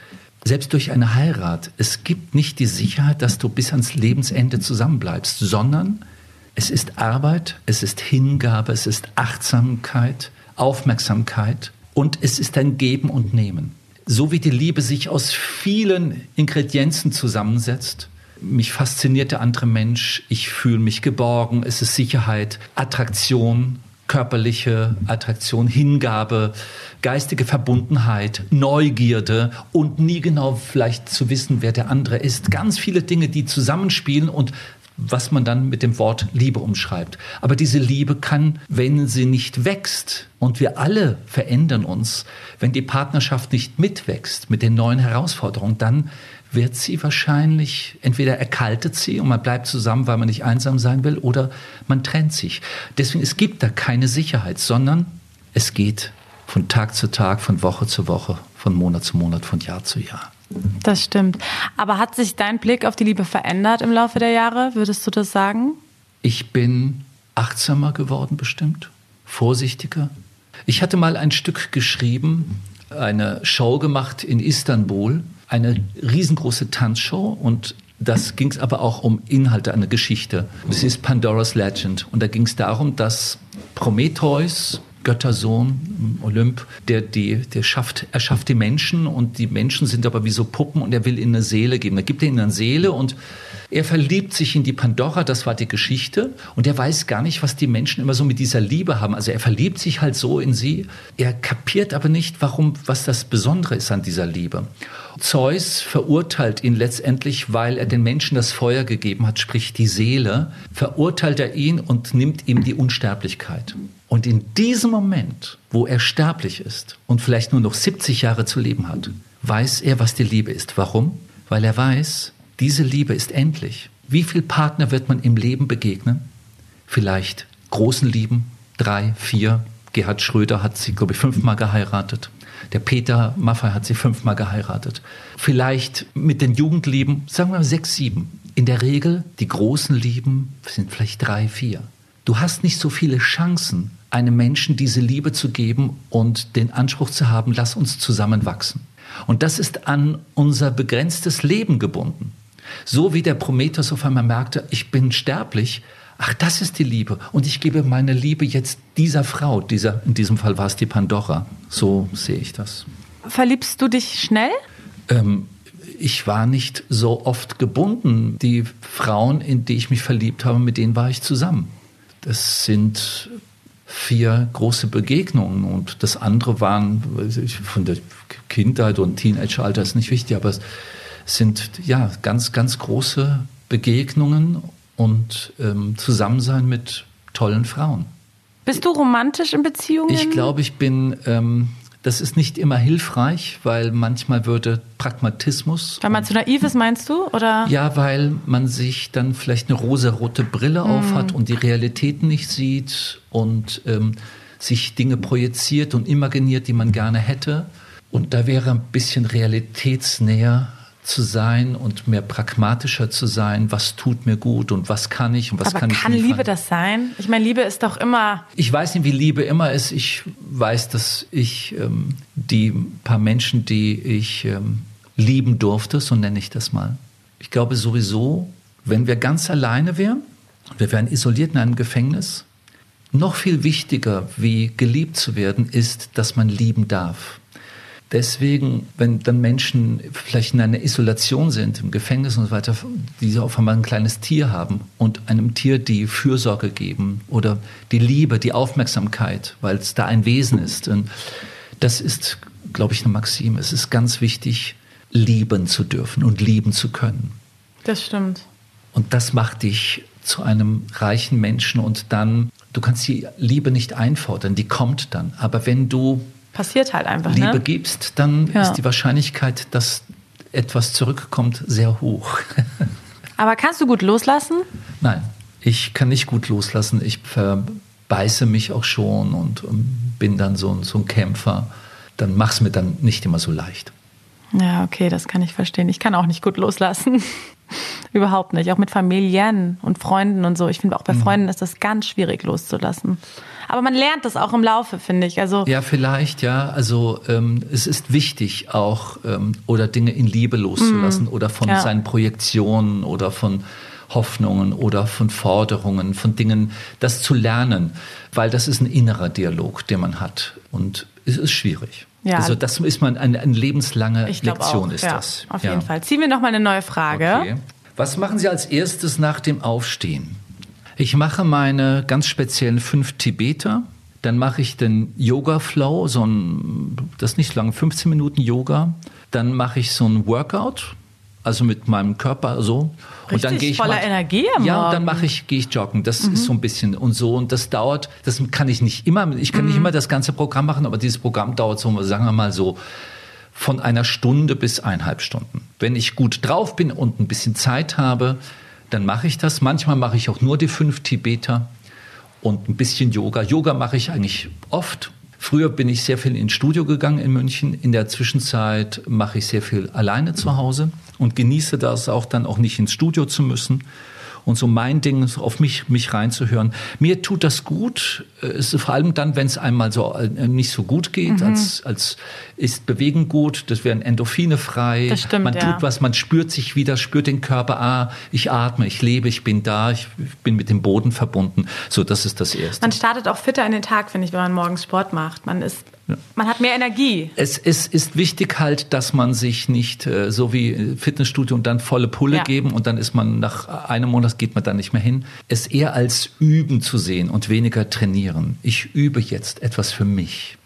selbst durch eine Heirat, es gibt nicht die Sicherheit, dass du bis ans Lebensende zusammenbleibst, sondern es ist Arbeit, es ist Hingabe, es ist Achtsamkeit, Aufmerksamkeit und es ist ein Geben und Nehmen. So wie die Liebe sich aus vielen Ingredienzen zusammensetzt, mich fasziniert der andere Mensch, ich fühle mich geborgen, es ist Sicherheit, Attraktion, körperliche Attraktion, Hingabe, geistige Verbundenheit, Neugierde und nie genau vielleicht zu wissen, wer der andere ist. Ganz viele Dinge, die zusammenspielen und was man dann mit dem Wort Liebe umschreibt. Aber diese Liebe kann, wenn sie nicht wächst, und wir alle verändern uns, wenn die Partnerschaft nicht mitwächst mit den neuen Herausforderungen, dann wird sie wahrscheinlich, entweder erkaltet sie und man bleibt zusammen, weil man nicht einsam sein will, oder man trennt sich. Deswegen, es gibt da keine Sicherheit, sondern es geht von Tag zu Tag, von Woche zu Woche, von Monat zu Monat, von Jahr zu Jahr. Das stimmt. Aber hat sich dein Blick auf die Liebe verändert im Laufe der Jahre? Würdest du das sagen? Ich bin achtsamer geworden, bestimmt, vorsichtiger. Ich hatte mal ein Stück geschrieben, eine Show gemacht in Istanbul eine riesengroße Tanzshow und das ging es aber auch um Inhalte, eine Geschichte. Das ist Pandora's Legend. Und da ging es darum, dass Prometheus, Göttersohn, Olymp, der, die, der schafft, er schafft die Menschen und die Menschen sind aber wie so Puppen und er will ihnen eine Seele geben. Da gibt er ihnen eine Seele und er verliebt sich in die Pandora, das war die Geschichte. Und er weiß gar nicht, was die Menschen immer so mit dieser Liebe haben. Also er verliebt sich halt so in sie. Er kapiert aber nicht, warum, was das Besondere ist an dieser Liebe. Zeus verurteilt ihn letztendlich, weil er den Menschen das Feuer gegeben hat, sprich die Seele, verurteilt er ihn und nimmt ihm die Unsterblichkeit. Und in diesem Moment, wo er sterblich ist und vielleicht nur noch 70 Jahre zu leben hat, weiß er, was die Liebe ist. Warum? Weil er weiß, diese Liebe ist endlich. Wie viel Partner wird man im Leben begegnen? Vielleicht großen Lieben, drei, vier, Gerhard Schröder hat sie, glaube ich, fünfmal geheiratet. Der Peter Maffay hat sie fünfmal geheiratet. Vielleicht mit den Jugendlieben, sagen wir mal sechs, sieben. In der Regel, die großen Lieben sind vielleicht drei, vier. Du hast nicht so viele Chancen, einem Menschen diese Liebe zu geben und den Anspruch zu haben, lass uns zusammenwachsen. Und das ist an unser begrenztes Leben gebunden. So wie der Prometheus auf einmal merkte, ich bin sterblich, ach, das ist die Liebe. Und ich gebe meine Liebe jetzt dieser Frau, dieser, in diesem Fall war es die Pandora. So sehe ich das. Verliebst du dich schnell? Ähm, ich war nicht so oft gebunden. Die Frauen, in die ich mich verliebt habe, mit denen war ich zusammen. Das sind vier große Begegnungen und das andere waren von der Kindheit und Teenageralter ist nicht wichtig, aber es sind ja ganz, ganz große Begegnungen und ähm, Zusammensein mit tollen Frauen. Bist du romantisch in Beziehungen? Ich glaube, ich bin, ähm, das ist nicht immer hilfreich, weil manchmal würde Pragmatismus. Weil man zu naiv ist, meinst du? Oder? Ja, weil man sich dann vielleicht eine rosarote Brille mm. aufhat und die Realität nicht sieht und ähm, sich Dinge projiziert und imaginiert, die man gerne hätte. Und da wäre ein bisschen realitätsnäher zu sein und mehr pragmatischer zu sein, was tut mir gut und was kann ich und was Aber kann, kann ich Liebe das sein? Ich meine, Liebe ist doch immer. Ich weiß nicht, wie Liebe immer ist. Ich weiß, dass ich ähm, die paar Menschen, die ich ähm, lieben durfte, so nenne ich das mal. Ich glaube sowieso, wenn wir ganz alleine wären, wir wären isoliert in einem Gefängnis, noch viel wichtiger, wie geliebt zu werden, ist, dass man lieben darf. Deswegen, wenn dann Menschen vielleicht in einer Isolation sind, im Gefängnis und so weiter, die auf einmal ein kleines Tier haben und einem Tier die Fürsorge geben oder die Liebe, die Aufmerksamkeit, weil es da ein Wesen ist. Und das ist, glaube ich, eine Maxime. Es ist ganz wichtig, lieben zu dürfen und lieben zu können. Das stimmt. Und das macht dich zu einem reichen Menschen und dann, du kannst die Liebe nicht einfordern, die kommt dann. Aber wenn du passiert halt einfach. Liebe ne? gibst, dann ja. ist die Wahrscheinlichkeit, dass etwas zurückkommt, sehr hoch. Aber kannst du gut loslassen? Nein, ich kann nicht gut loslassen. Ich verbeiße mich auch schon und bin dann so, so ein Kämpfer. Dann mach es mir dann nicht immer so leicht. Ja, okay, das kann ich verstehen. Ich kann auch nicht gut loslassen. Überhaupt nicht. Auch mit Familien und Freunden und so. Ich finde auch bei mhm. Freunden ist das ganz schwierig loszulassen. Aber man lernt das auch im Laufe, finde ich. Also ja, vielleicht, ja. Also ähm, es ist wichtig auch, ähm, oder Dinge in Liebe loszulassen mm, oder von ja. seinen Projektionen oder von Hoffnungen oder von Forderungen, von Dingen, das zu lernen, weil das ist ein innerer Dialog, den man hat. Und es ist schwierig. Ja. Also das ist man eine, eine lebenslange Lektion auch, ist ja, das. Auf jeden Fall. Ziehen wir noch mal eine neue Frage. Okay. Was machen Sie als erstes nach dem Aufstehen? Ich mache meine ganz speziellen fünf Tibeter. Dann mache ich den Yoga Flow, so ein, das ist nicht lang, 15 Minuten Yoga. Dann mache ich so ein Workout, also mit meinem Körper so. Richtig, und dann gehe ich voller mal, Energie am Ja, und dann mache ich, gehe ich joggen. Das mhm. ist so ein bisschen und so. Und das dauert, das kann ich nicht immer, ich kann mhm. nicht immer das ganze Programm machen, aber dieses Programm dauert so, sagen wir mal so, von einer Stunde bis eineinhalb Stunden. Wenn ich gut drauf bin und ein bisschen Zeit habe, dann mache ich das. Manchmal mache ich auch nur die fünf Tibeter und ein bisschen Yoga. Yoga mache ich eigentlich oft. Früher bin ich sehr viel ins Studio gegangen in München. In der Zwischenzeit mache ich sehr viel alleine zu Hause und genieße das auch dann auch nicht ins Studio zu müssen, und so mein Ding, auf mich, mich reinzuhören. Mir tut das gut, äh, ist vor allem dann, wenn es einmal so äh, nicht so gut geht, mhm. als, als ist Bewegen gut, das werden Endorphine frei, das stimmt, man ja. tut was, man spürt sich wieder, spürt den Körper, ah, ich atme, ich lebe, ich bin da, ich bin mit dem Boden verbunden. So, das ist das Erste. Man startet auch fitter in den Tag, finde ich, wenn man morgens Sport macht. Man ist man hat mehr Energie. Es, es, ist wichtig halt, dass man sich nicht äh, so wie Fitnessstudio und dann volle Pulle ja. geben und dann ist man nach einem Monat geht man dann nicht mehr hin. Es eher als Üben zu sehen und weniger trainieren. Ich übe jetzt etwas für mich.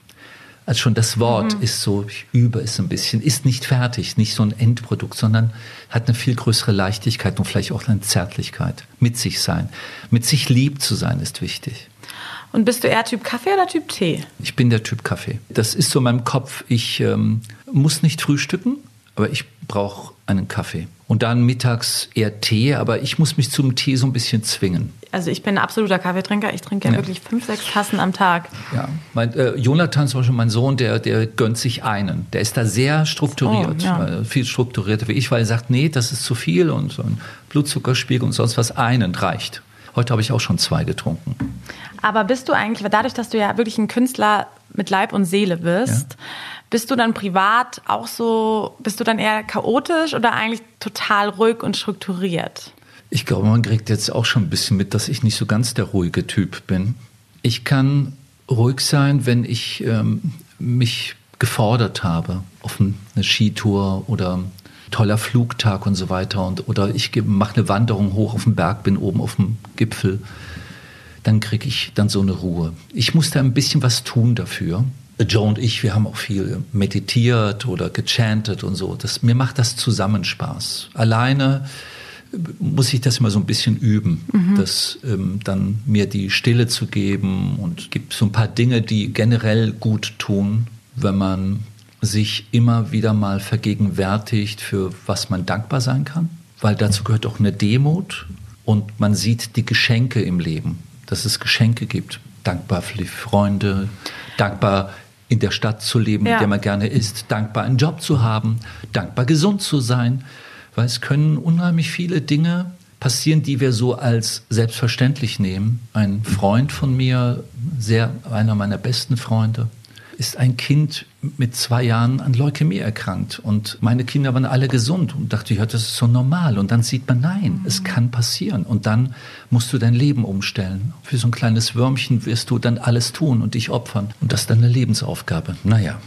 Also schon das Wort mhm. ist so, ich übe es ein bisschen, ist nicht fertig, nicht so ein Endprodukt, sondern hat eine viel größere Leichtigkeit und vielleicht auch eine Zärtlichkeit. Mit sich sein. Mit sich lieb zu sein ist wichtig. Und bist du eher Typ Kaffee oder Typ Tee? Ich bin der Typ Kaffee. Das ist so in meinem Kopf. Ich ähm, muss nicht frühstücken, aber ich brauche einen Kaffee. Und dann mittags eher Tee, aber ich muss mich zum Tee so ein bisschen zwingen. Also ich bin ein absoluter Kaffeetrinker. Ich trinke ja, ja. wirklich fünf, sechs Tassen am Tag. Ja, mein, äh, Jonathan zum Beispiel, mein Sohn, der, der gönnt sich einen. Der ist da sehr strukturiert, oh, ja. viel strukturierter wie ich, weil er sagt, nee, das ist zu viel und so ein Blutzuckerspiegel und sonst was, einen reicht. Heute habe ich auch schon zwei getrunken. Aber bist du eigentlich, dadurch, dass du ja wirklich ein Künstler mit Leib und Seele bist, ja bist du dann privat auch so, bist du dann eher chaotisch oder eigentlich total ruhig und strukturiert? Ich glaube, man kriegt jetzt auch schon ein bisschen mit, dass ich nicht so ganz der ruhige Typ bin. Ich kann ruhig sein, wenn ich ähm, mich gefordert habe auf eine Skitour oder toller Flugtag und so weiter und oder ich mache eine Wanderung hoch auf den Berg, bin oben auf dem Gipfel, dann kriege ich dann so eine Ruhe. Ich muss da ein bisschen was tun dafür. Joe und ich, wir haben auch viel meditiert oder gechantet und so. Das, mir macht das zusammen Spaß. Alleine muss ich das immer so ein bisschen üben, mhm. das ähm, dann mir die Stille zu geben und gibt so ein paar Dinge, die generell gut tun, wenn man sich immer wieder mal vergegenwärtigt, für was man dankbar sein kann, weil dazu gehört auch eine Demut und man sieht die Geschenke im Leben, dass es Geschenke gibt. Dankbar für die Freunde, dankbar in der Stadt zu leben, ja. in der man gerne ist, dankbar einen Job zu haben, dankbar gesund zu sein, weil es können unheimlich viele Dinge passieren, die wir so als selbstverständlich nehmen. Ein Freund von mir, sehr einer meiner besten Freunde, ist ein Kind mit zwei Jahren an Leukämie erkrankt. Und meine Kinder waren alle gesund und dachte, ja, das ist so normal. Und dann sieht man, nein, mhm. es kann passieren. Und dann musst du dein Leben umstellen. Für so ein kleines Würmchen wirst du dann alles tun und dich opfern. Und das ist dann eine Lebensaufgabe. Naja.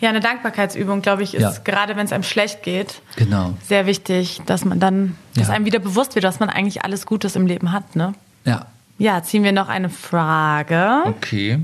Ja, eine Dankbarkeitsübung, glaube ich, ist ja. gerade wenn es einem schlecht geht, genau. sehr wichtig, dass man dann, dass ja. einem wieder bewusst wird, dass man eigentlich alles Gutes im Leben hat, ne? Ja. Ja, ziehen wir noch eine Frage. Okay.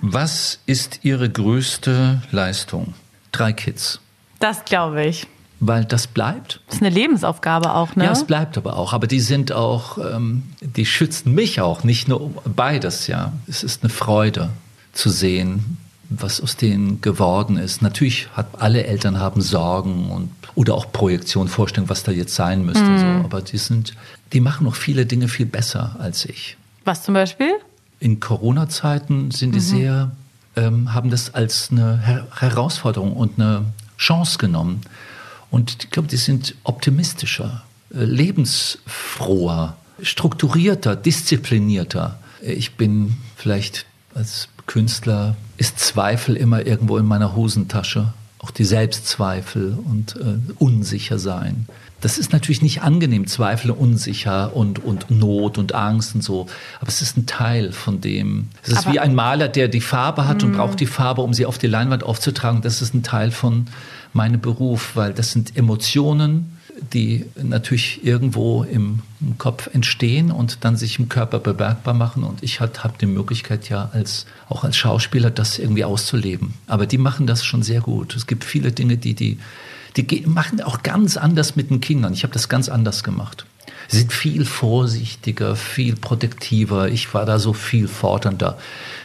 Was ist Ihre größte Leistung? Drei Kids. Das glaube ich. Weil das bleibt. Das ist eine Lebensaufgabe auch, ne? Ja, es bleibt aber auch. Aber die sind auch, ähm, die schützen mich auch, nicht nur beides, ja. Es ist eine Freude zu sehen, was aus denen geworden ist. Natürlich hat alle Eltern haben Sorgen und oder auch Projektion, Vorstellung, was da jetzt sein müsste. Mhm. So. Aber die sind, die machen noch viele Dinge viel besser als ich. Was zum Beispiel? In Corona-Zeiten sind die mhm. sehr, ähm, haben das als eine Her Herausforderung und eine Chance genommen. Und ich glaube, die sind optimistischer, äh, lebensfroher, strukturierter, disziplinierter. Ich bin vielleicht als Künstler, ist Zweifel immer irgendwo in meiner Hosentasche. Auch die Selbstzweifel und äh, unsicher sein. Das ist natürlich nicht angenehm, Zweifel, unsicher und, und Not und Angst und so. Aber es ist ein Teil von dem. Es ist Aber wie ein Maler, der die Farbe hat und mm. braucht die Farbe, um sie auf die Leinwand aufzutragen. Das ist ein Teil von meinem Beruf, weil das sind Emotionen, die natürlich irgendwo im, im Kopf entstehen und dann sich im Körper bemerkbar machen. Und ich habe die Möglichkeit ja als, auch als Schauspieler das irgendwie auszuleben. Aber die machen das schon sehr gut. Es gibt viele Dinge, die die die machen auch ganz anders mit den Kindern. Ich habe das ganz anders gemacht. Sie sind viel vorsichtiger, viel protektiver. Ich war da so viel fordernder.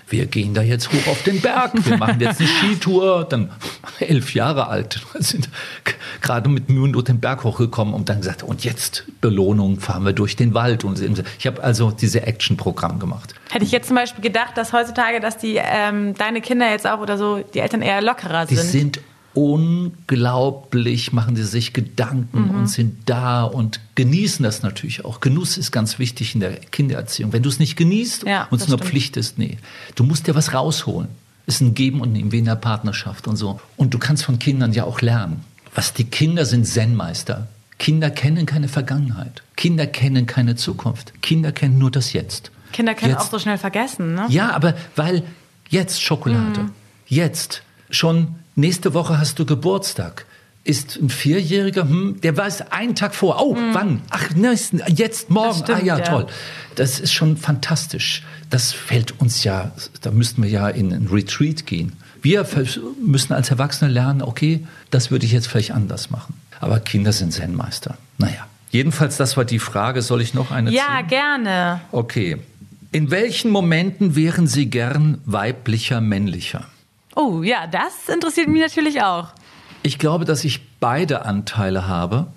Wir gehen da jetzt hoch auf den Berg. Wir machen jetzt eine Skitour. Dann elf Jahre alt, sind gerade mit Mühe und den Berg hochgekommen und dann gesagt, und jetzt Belohnung, fahren wir durch den Wald. Und ich habe also diese Action-Programm gemacht. Hätte ich jetzt zum Beispiel gedacht, dass heutzutage, dass die ähm, deine Kinder jetzt auch oder so, die Eltern eher lockerer sind. Die sind unglaublich, machen sie sich Gedanken mhm. und sind da und genießen das natürlich auch. Genuss ist ganz wichtig in der Kindererziehung. Wenn du es nicht genießt ja, und es nur Pflicht ist, nee. Du musst dir was rausholen. Ist ein Geben und Nehmen, wie in der Partnerschaft und so. Und du kannst von Kindern ja auch lernen. Was die Kinder sind Zen-Meister. Kinder kennen keine Vergangenheit. Kinder kennen keine Zukunft. Kinder kennen nur das Jetzt. Kinder können jetzt. auch so schnell vergessen, ne? Ja, aber weil jetzt Schokolade, mhm. jetzt schon nächste Woche hast du Geburtstag. Ist ein Vierjähriger, hm, der weiß einen Tag vor. Oh, mhm. wann? Ach, jetzt, morgen. Stimmt, ah ja, ja, toll. Das ist schon fantastisch. Das fällt uns ja, da müssten wir ja in ein Retreat gehen. Wir müssen als Erwachsene lernen, okay, das würde ich jetzt vielleicht anders machen. Aber Kinder sind Zen-Meister. Naja. Jedenfalls, das war die Frage. Soll ich noch eine Ja, ziehen? gerne. Okay. In welchen Momenten wären Sie gern weiblicher, männlicher? Oh ja, das interessiert mich natürlich auch. Ich glaube, dass ich beide Anteile habe.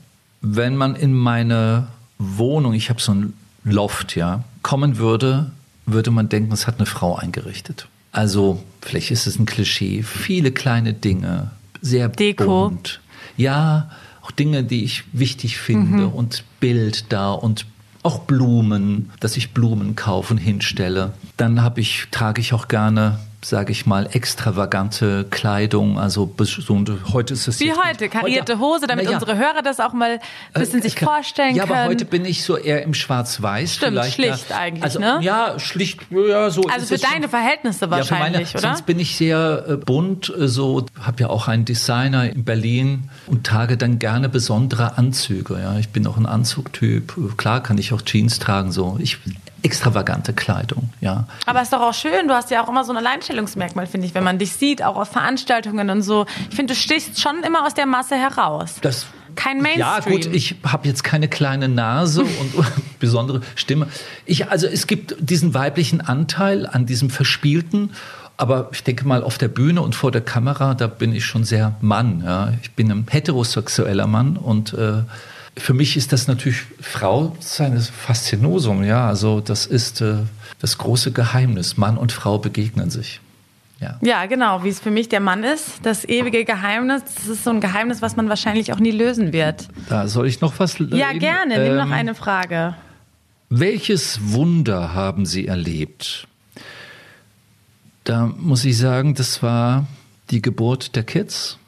Wenn man in meine Wohnung, ich habe so ein Loft, ja, kommen würde, würde man denken, es hat eine Frau eingerichtet. Also, vielleicht ist es ein Klischee, viele kleine Dinge, sehr Deko. bunt. Ja, auch Dinge, die ich wichtig finde und Bild da und auch Blumen, dass ich Blumen kaufe und hinstelle. Dann habe ich, trage ich auch gerne, sage ich mal, extravagante Kleidung. Also so, heute ist es Wie heute, karierte Hose, damit ja. unsere Hörer das auch mal ein bisschen sich vorstellen ja, können. aber heute bin ich so eher im Schwarz-Weiß. Stimmt, vielleicht, schlicht ja. eigentlich, also, ne? Ja, schlicht, ja, so. also ist für es schon. deine Verhältnisse Ja, wahrscheinlich, meine, oder? Sonst bin ich sehr äh, bunt, äh, so habe ja auch einen Designer in Berlin und trage dann gerne besondere Anzüge. Ja, ich bin auch ein Anzugtyp. Klar kann ich auch Jeans tragen, so ich extravagante Kleidung. Ja, Aber ist doch auch schön, du hast ja auch immer so ein Alleinstellungsmerkmal, finde ich, wenn man dich sieht, auch auf Veranstaltungen und so. Ich finde, du stichst schon immer aus der Masse heraus. das Kein Ja, Mainstream. gut, ich habe jetzt keine kleine Nase und besondere Stimme. Ich, also es gibt diesen weiblichen Anteil an diesem Verspielten, aber ich denke mal auf der Bühne und vor der Kamera, da bin ich schon sehr Mann. Ja. Ich bin ein heterosexueller Mann und äh, für mich ist das natürlich Frau seines Faszinosum. Ja, also das ist äh, das große Geheimnis. Mann und Frau begegnen sich. Ja. Ja, genau, wie es für mich der Mann ist. Das ewige Geheimnis, das ist so ein Geheimnis, was man wahrscheinlich auch nie lösen wird. Da soll ich noch was Ja, reden? gerne. Nimm noch Ähm, eine Frage. Welches Wunder haben Sie erlebt? Da muss ich sagen, das war die Geburt der Kids,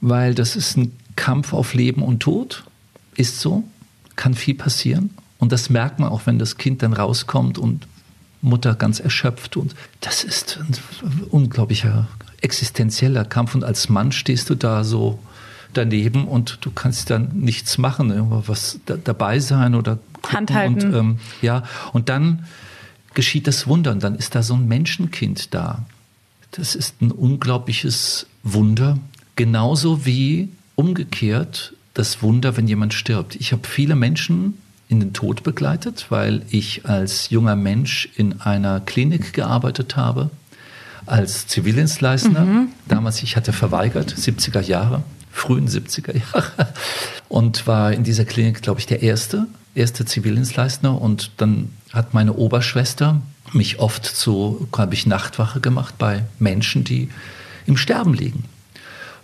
weil das ist ein Kampf auf Leben und Tod. Ist so, kann viel passieren. Und das merkt man auch, wenn das Kind dann rauskommt und Mutter ganz erschöpft. Und das ist ein unglaublicher existenzieller Kampf. Und als Mann stehst du da so daneben und du kannst dann nichts machen, irgendwas da, dabei sein oder. Handhalten. Und, ähm, ja, und dann geschieht das Wunder und dann ist da so ein Menschenkind da. Das ist ein unglaubliches Wunder, genauso wie umgekehrt das Wunder, wenn jemand stirbt. Ich habe viele Menschen in den Tod begleitet, weil ich als junger Mensch in einer Klinik gearbeitet habe, als Zivildienstleister. Damals, ich hatte verweigert, 70er Jahre, frühen 70er Jahre, und war in dieser Klinik, glaube ich, der erste, erste Zivildienstleister. Und dann hat meine Oberschwester mich oft zu, habe ich Nachtwache gemacht bei Menschen, die im Sterben liegen.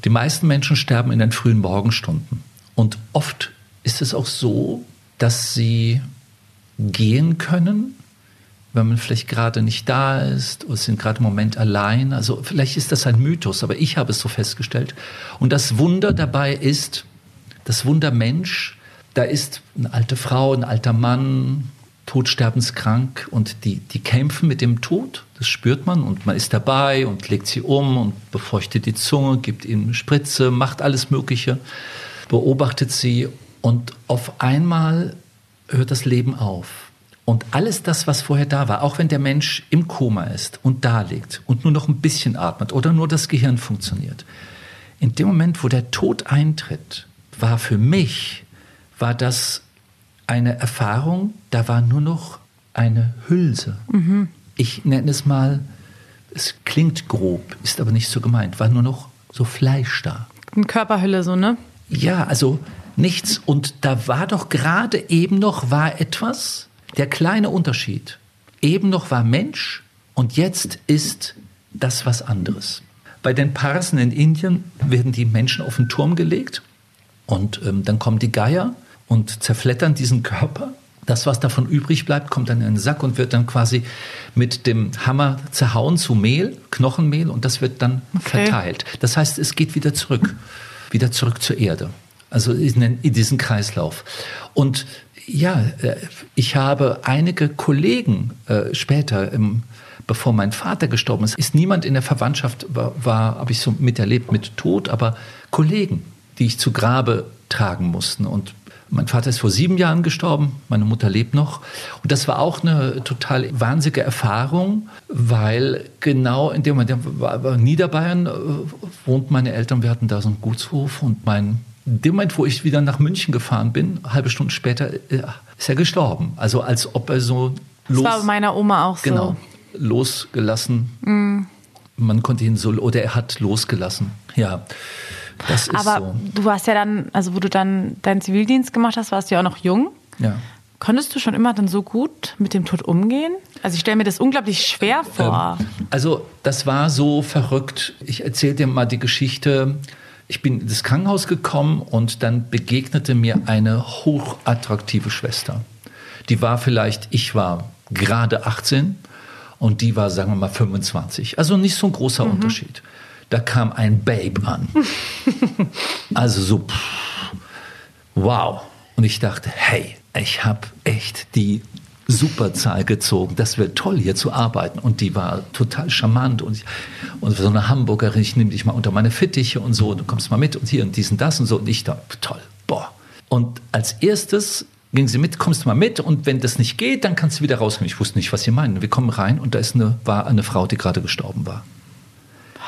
Die meisten Menschen sterben in den frühen Morgenstunden. Und oft ist es auch so, dass sie gehen können, wenn man vielleicht gerade nicht da ist oder sind gerade im Moment allein. Also vielleicht ist das ein Mythos, aber ich habe es so festgestellt. Und das Wunder dabei ist, das Wunder Mensch, da ist eine alte Frau, ein alter Mann, todsterbenskrank und die, die kämpfen mit dem Tod, das spürt man und man ist dabei und legt sie um und befeuchtet die Zunge, gibt ihnen Spritze, macht alles Mögliche, beobachtet sie und auf einmal hört das Leben auf. Und alles das, was vorher da war, auch wenn der Mensch im Koma ist und da liegt und nur noch ein bisschen atmet oder nur das Gehirn funktioniert, in dem Moment, wo der Tod eintritt, war für mich, war das eine Erfahrung, da war nur noch eine Hülse. Ich nenne es mal, es klingt grob, ist aber nicht so gemeint, war nur noch so Fleisch da. Eine Körperhülle so, ne? Ja, also nichts. Und da war doch gerade eben noch war etwas, der kleine Unterschied. Eben noch war Mensch und jetzt ist das was anderes. Bei den Parsen in Indien werden die Menschen auf den Turm gelegt und ähm, dann kommen die Geier und zerflettern diesen Körper. Das, was davon übrig bleibt, kommt dann in den Sack und wird dann quasi mit dem Hammer zerhauen zu Mehl, Knochenmehl, und das wird dann Okay. verteilt. Das heißt, es geht wieder zurück, wieder zurück zur Erde. Also in, in diesen Kreislauf. Und ja, äh, ich habe einige Kollegen äh, später, im, bevor mein Vater gestorben ist, ist niemand in der Verwandtschaft, war, war habe ich so miterlebt mit Tod, aber Kollegen, die ich zu Grabe tragen mussten. Und mein Vater ist vor sieben Jahren gestorben, meine Mutter lebt noch. Und das war auch eine total wahnsinnige Erfahrung, weil genau in dem Moment, war, war Niederbayern, äh, wohnten meine Eltern, wir hatten da so einen Gutshof und mein, in dem Moment, wo ich wieder nach München gefahren bin, halbe Stunde später, äh, ist er gestorben. Also als ob er so Das los... war bei meiner Oma auch so. Genau, losgelassen. Man konnte ihn so, oder er hat losgelassen. Ja, Das ist Aber so. du warst ja dann, also wo du dann deinen Zivildienst gemacht hast, warst du ja auch noch jung. Ja. Konntest du schon immer dann so gut mit dem Tod umgehen? Also ich stelle mir das unglaublich schwer vor. Ähm, also das war so verrückt. Ich erzähle dir mal die Geschichte. Ich bin ins Krankenhaus gekommen und dann begegnete mir eine hochattraktive Schwester. Die war vielleicht, ich war gerade 18 und die war, sagen wir mal, 25. Also nicht so ein großer Unterschied. Da kam ein Babe an. also so, pff, wow. Und ich dachte, hey, ich habe echt die Superzahl gezogen. Das wird toll, hier zu arbeiten. Und die war total charmant. Und, ich, und so eine Hamburgerin, ich nehme dich mal unter meine Fittiche und so. Und du kommst mal mit und hier und dies und das und so. Und ich da, toll, boah. Und als erstes ging sie mit, kommst du mal mit. Und wenn das nicht geht, dann kannst du wieder rauskommen. Ich wusste nicht, was sie meinen. Wir kommen rein und da ist eine, war eine Frau, die gerade gestorben war.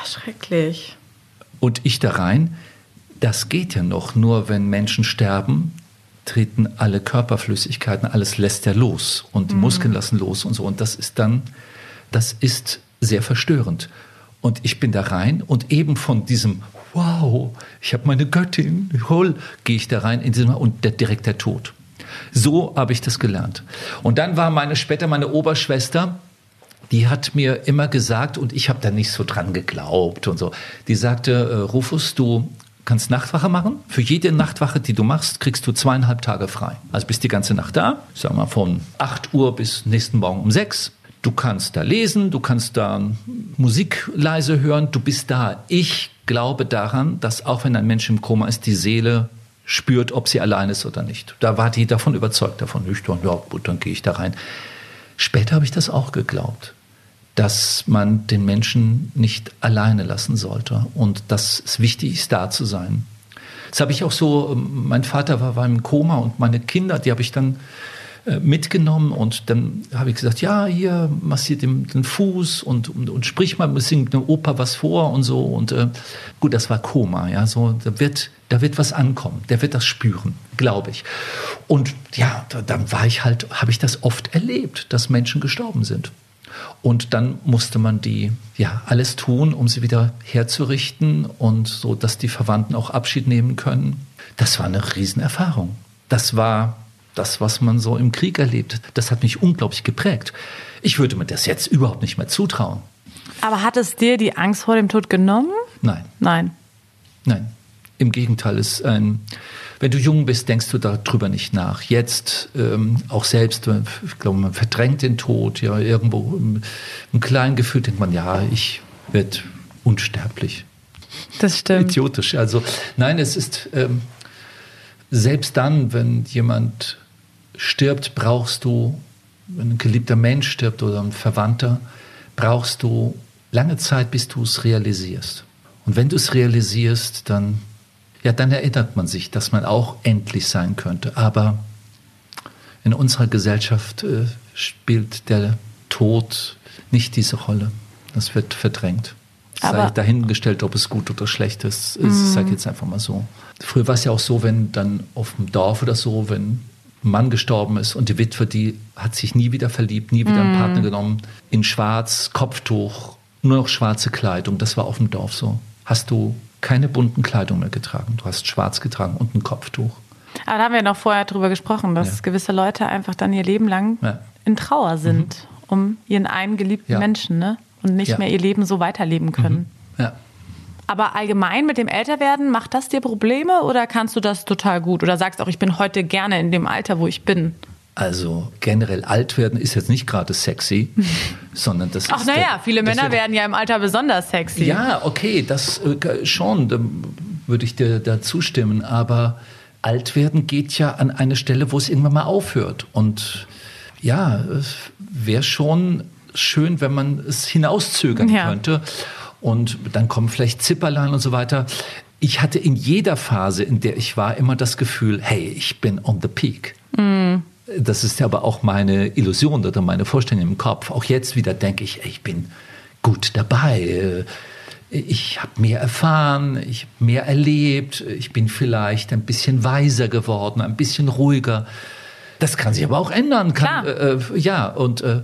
Schrecklich. Und ich da rein, das geht ja noch. Nur wenn Menschen sterben, treten alle Körperflüssigkeiten, alles lässt ja los und die Muskeln lassen los und so. Und das ist dann, das ist sehr verstörend. Und ich bin da rein und eben von diesem Wow, ich habe meine Göttin, hol, gehe ich da rein in diesem und der, direkt der Tod. So habe ich das gelernt. Und dann war meine später meine Oberschwester, die hat mir immer gesagt, und ich habe da nicht so dran geglaubt und so, die sagte, äh, Rufus, du kannst Nachtwache machen. Für jede Nachtwache, die du machst, kriegst du zweieinhalb Tage frei. Also bist die ganze Nacht da, sagen wir von 8 Uhr bis nächsten Morgen um 6. Du kannst da lesen, du kannst da Musik leise hören, du bist da. Ich glaube daran, dass auch wenn ein Mensch im Koma ist, die Seele spürt, ob sie allein ist oder nicht. Da war die davon überzeugt, davon nüchtern, ja gut, dann gehe ich da rein. Später habe ich das auch geglaubt, dass man den Menschen nicht alleine lassen sollte und dass es wichtig ist, da zu sein. Das habe ich auch so, mein Vater war, war im Koma und meine Kinder, die habe ich dann äh, mitgenommen und dann habe ich gesagt, ja, hier massiert den, den Fuß und, und, und sprich mal, singt eine Oper was vor und so und äh, gut, das war Koma, ja, so, da wird, da wird was ankommen, der wird das spüren, glaube ich. Und ja, da, dann war ich halt, habe ich das oft erlebt, dass Menschen gestorben sind. Und dann musste man die, ja, alles tun, um sie wieder herzurichten und so, dass die Verwandten auch Abschied nehmen können. Das war eine Riesenerfahrung. Das war das, was man so im Krieg erlebt. Das hat mich unglaublich geprägt. Ich würde mir das jetzt überhaupt nicht mehr zutrauen. Aber hat es dir die Angst vor dem Tod genommen? Nein. Nein. Nein. Im Gegenteil, ist ein, wenn du jung bist, denkst du darüber nicht nach. Jetzt ähm, auch selbst, ich glaube, man verdrängt den Tod, ja, irgendwo im, im kleinen Gefühl denkt man, ja, ich werde unsterblich. Das stimmt. Idiotisch. Also nein, es ist ähm, selbst dann, wenn jemand stirbt, brauchst du, wenn ein geliebter Mensch stirbt oder ein Verwandter, brauchst du lange Zeit, bis du es realisierst. Und wenn du es realisierst, dann, ja, dann erinnert man sich, dass man auch endlich sein könnte. Aber in unserer Gesellschaft äh, spielt der Tod nicht diese Rolle. Das wird verdrängt. Aber- Sei dahingestellt, ob es gut oder schlecht ist. Ich sage jetzt einfach mal so. Früher war es ja auch so, wenn dann auf dem Dorf oder so, wenn ein Mann gestorben ist und die Witwe, die hat sich nie wieder verliebt, nie wieder einen Partner genommen, in schwarz, Kopftuch, nur noch schwarze Kleidung. Das war auf dem Dorf so. Hast du keine bunten Kleidung mehr getragen. Du hast schwarz getragen und ein Kopftuch. Aber da haben wir noch vorher drüber gesprochen, dass Ja. gewisse Leute einfach dann ihr Leben lang Ja. Mhm. in Trauer sind, um ihren einen geliebten Ja. Menschen, ne? Und nicht. Mhm. mehr ihr Leben so weiterleben können. Ja. Aber allgemein mit dem Älterwerden, macht das dir Probleme oder kannst du das total gut? Oder sagst auch, ich bin heute gerne in dem Alter, wo ich bin? Also generell alt werden ist jetzt nicht gerade sexy, sondern das Ach ist. naja, der- viele Männer wird- werden ja im Alter besonders sexy. Ja, okay, das äh, schon, da würde ich dir da zustimmen. Aber alt werden geht ja an eine Stelle, wo es irgendwann mal aufhört. Und ja, es wäre schon schön, wenn man es hinauszögern Ja. könnte. Und dann kommen vielleicht Zipperlein und so weiter. Ich hatte in jeder Phase, in der ich war, immer das Gefühl, hey, ich bin on the peak. Das ist ja aber auch meine Illusion oder meine Vorstellung im Kopf. Auch jetzt wieder denke ich, ich bin gut dabei. Ich habe mehr erfahren, ich habe mehr erlebt, ich bin vielleicht ein bisschen weiser geworden, ein bisschen ruhiger. Das kann sich aber auch ändern. Kann, Klar. äh, ja, und äh,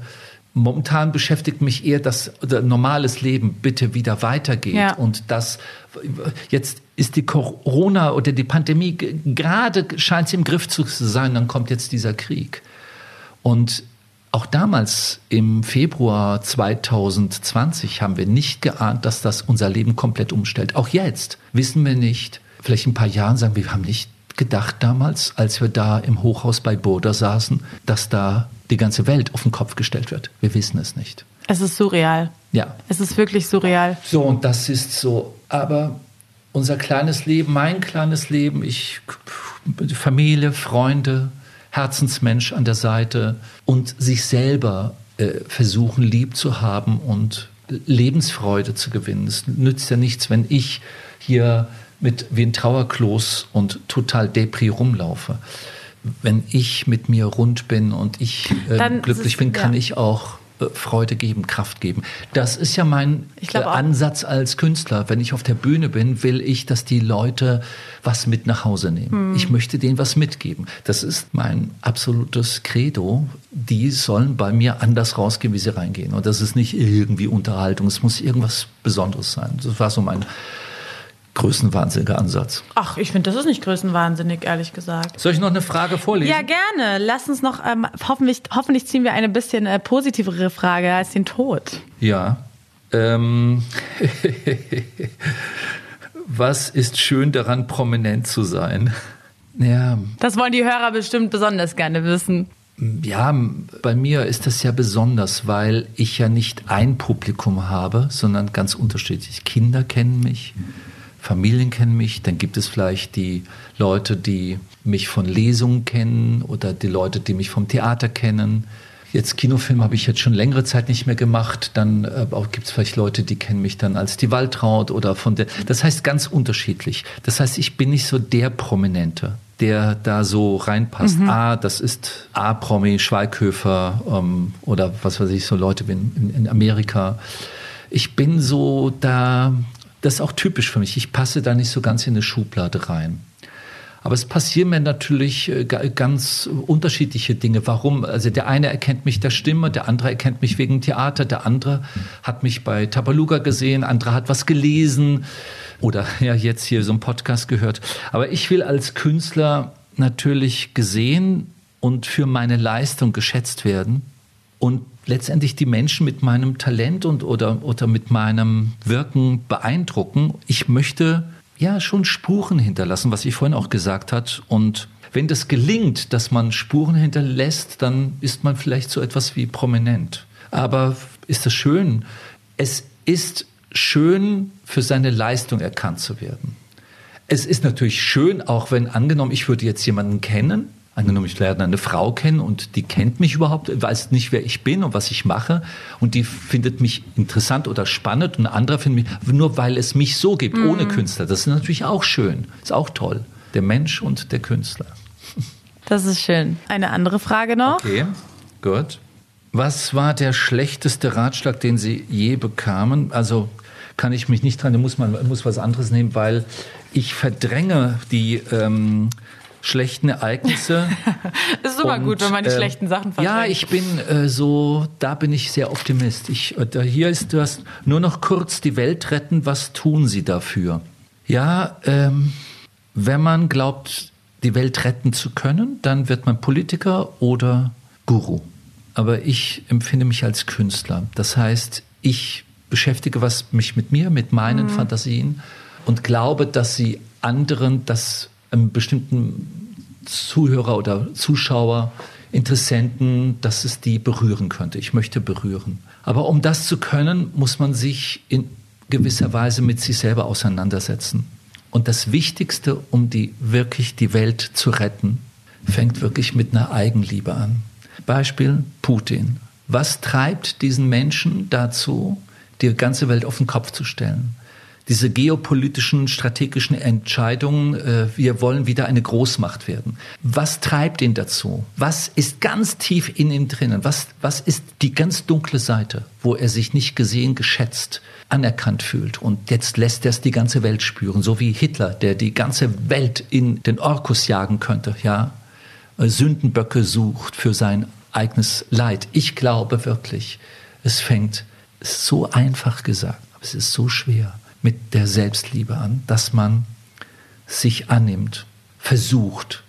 Momentan beschäftigt mich eher, dass normales Leben bitte wieder weitergeht Ja. und das jetzt ist die Corona oder die Pandemie gerade scheint sie im Griff zu sein, dann kommt jetzt dieser Krieg. Und auch damals im Februar 2020 haben wir nicht geahnt, dass das unser Leben komplett umstellt. Auch jetzt wissen wir nicht, vielleicht in ein paar Jahren sagen wir, wir haben nicht gedacht damals, als wir da im Hochhaus bei Burda saßen, dass da die ganze Welt auf den Kopf gestellt wird. Wir wissen es nicht. Es ist surreal. Ja. Es ist wirklich surreal. So, und das ist so. Aber unser kleines Leben, mein kleines Leben, ich, Familie, Freunde, Herzensmensch an der Seite und sich selber äh, versuchen, lieb zu haben und Lebensfreude zu gewinnen. Es nützt ja nichts, wenn ich hier mit wie ein Trauerklos und total Depri rumlaufe. Wenn ich mit mir rund bin und ich äh, glücklich bin, kann ja. ich auch Freude geben, Kraft geben. Das ist ja mein äh. Ansatz als Künstler. Wenn ich auf der Bühne bin, will ich, dass die Leute was mit nach Hause nehmen. Hm. Ich möchte denen was mitgeben. Das ist mein absolutes Credo. Die sollen bei mir anders rausgehen, wie sie reingehen. Und das ist nicht irgendwie Unterhaltung. Es muss irgendwas Besonderes sein. Das war so mein größenwahnsinniger Ansatz. Ach, ich finde, das ist nicht größenwahnsinnig, ehrlich gesagt. Soll ich noch eine Frage vorlesen? Ja, gerne. Lass uns noch, ähm, hoffentlich, hoffentlich ziehen wir eine bisschen äh, positivere Frage als den Tod. Ja. Ähm, was ist schön daran, prominent zu sein? Ja, Das wollen die Hörer bestimmt besonders gerne wissen. ja, bei mir ist das ja besonders, weil ich ja nicht ein Publikum habe, sondern ganz unterschiedlich. Kinder kennen mich, Familien kennen mich, dann gibt es vielleicht die Leute, die mich von Lesungen kennen oder die Leute, die mich vom Theater kennen. Jetzt Kinofilm habe ich jetzt schon längere Zeit nicht mehr gemacht. Dann äh, gibt es vielleicht Leute, die kennen mich dann als die Waltraud oder von der. Das heißt ganz unterschiedlich. Das heißt, ich bin nicht so der Prominente, der da so reinpasst. Ah, das ist A-Promi, Schweighöfer ähm, oder was weiß ich, so Leute in, in Amerika. Ich bin so da, das ist auch typisch für mich. Ich passe da nicht so ganz in eine Schublade rein. Aber es passieren mir natürlich äh, ga- ganz unterschiedliche Dinge. Warum? Also der eine erkennt mich der Stimme, der andere erkennt mich wegen Theater, der andere hat mich bei Tabaluga gesehen, andere hat was gelesen oder ja jetzt hier so einen Podcast gehört. Aber ich will als Künstler natürlich gesehen und für meine Leistung geschätzt werden und letztendlich die Menschen mit meinem Talent und oder, oder mit meinem Wirken beeindrucken. Ich möchte ja schon Spuren hinterlassen, was ich vorhin auch gesagt hat. Und wenn das gelingt, dass man Spuren hinterlässt, dann ist man vielleicht so etwas wie prominent. Aber ist das schön? Es ist schön, für seine Leistung erkannt zu werden. Es ist natürlich schön, auch wenn angenommen, ich würde jetzt jemanden kennen, angenommen, ich lerne eine Frau kennen und die kennt mich überhaupt, weiß nicht, wer ich bin und was ich mache und die findet mich interessant oder spannend und ein anderer findet mich, nur weil es mich so gibt, ohne Künstler. Das ist natürlich auch schön, ist auch toll. Der Mensch und der Künstler. Das ist schön. Eine andere Frage noch. Okay, gut. Was war der schlechteste Ratschlag, den Sie je bekamen? Also kann ich mich nicht dran, da muss man muss was anderes nehmen, weil ich verdränge die ähm, schlechten Ereignisse. Ist immer Und, gut, wenn man die ähm, schlechten Sachen verdrängt. Ja, ich bin äh, so, da bin ich sehr Optimist. Ich, äh, hier ist das nur noch kurz die Welt retten. Was tun Sie dafür? Ja, ähm, wenn man glaubt, die Welt retten zu können, dann wird man Politiker oder Guru. Aber ich empfinde mich als Künstler. Das heißt, ich beschäftige was mich mit mir, mit meinen Fantasien und glaube, dass sie anderen, dass einem bestimmten Zuhörer oder Zuschauer, Interessenten, dass es die berühren könnte. Ich möchte berühren. Aber um das zu können, muss man sich in gewisser Weise mit sich selber auseinandersetzen. Und das Wichtigste, um die wirklich die Welt zu retten, fängt wirklich mit einer Eigenliebe an. Beispiel Putin. Was treibt diesen Menschen dazu, die ganze Welt auf den Kopf zu stellen? Diese geopolitischen, strategischen Entscheidungen, äh, wir wollen wieder eine Großmacht werden. Was treibt ihn dazu? Was ist ganz tief in ihm drinnen? Was, was ist die ganz dunkle Seite, wo er sich nicht gesehen, geschätzt, anerkannt fühlt? Und jetzt lässt er es die ganze Welt spüren, so wie Hitler, der die ganze Welt in den Orkus jagen könnte, ja? Äh, Sündenböcke sucht für sein eigenes Leid. Ich glaube wirklich, es fängt, es ist so einfach gesagt, aber es ist so schwer mit der Selbstliebe an, dass man sich annimmt, versucht,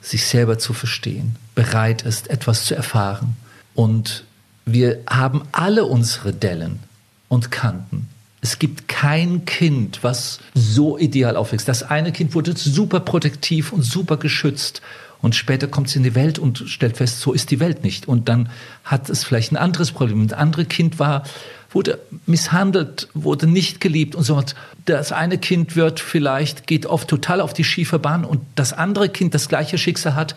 sich selber zu verstehen, bereit ist, etwas zu erfahren. Und wir haben alle unsere Dellen und Kanten. Es gibt kein Kind, was so ideal aufwächst. Das eine Kind wurde super protektiv und super geschützt. Und später kommt es in die Welt und stellt fest, so ist die Welt nicht. Und dann hat es vielleicht ein anderes Problem. Das andere Kind war, wurde misshandelt, wurde nicht geliebt und so. Und das eine Kind wird vielleicht, geht oft total auf die schiefe Bahn und das andere Kind, das gleiche Schicksal hat,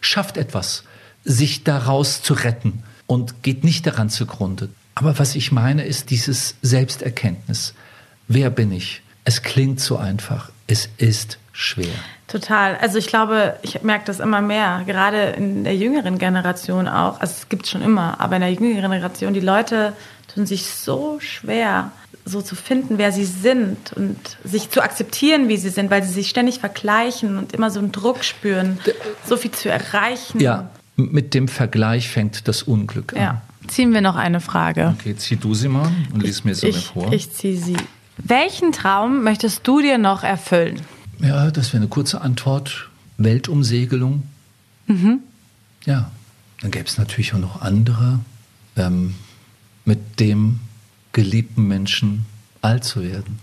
schafft etwas, sich daraus zu retten und geht nicht daran zugrunde. Aber was ich meine, ist dieses Selbsterkenntnis. Wer bin ich? Es klingt so einfach. Es ist schwer. Total. Also ich glaube, ich merke das immer mehr, gerade in der jüngeren Generation auch. Also es gibt es schon immer, aber in der jüngeren Generation, die Leute tun sich so schwer, so zu finden, wer sie sind und sich zu akzeptieren, wie sie sind, weil sie sich ständig vergleichen und immer so einen Druck spüren, so viel zu erreichen. Ja, mit dem Vergleich fängt das Unglück an. Ja. Ziehen wir noch eine Frage. Okay, zieh du sie mal und lies mir sie ich, vor. Ich ziehe sie. Welchen Traum möchtest du dir noch erfüllen? Ja, das wäre eine kurze Antwort. Weltumsegelung. Mhm. Ja, dann gäbe es natürlich auch noch andere, ähm, mit dem geliebten Menschen alt zu werden.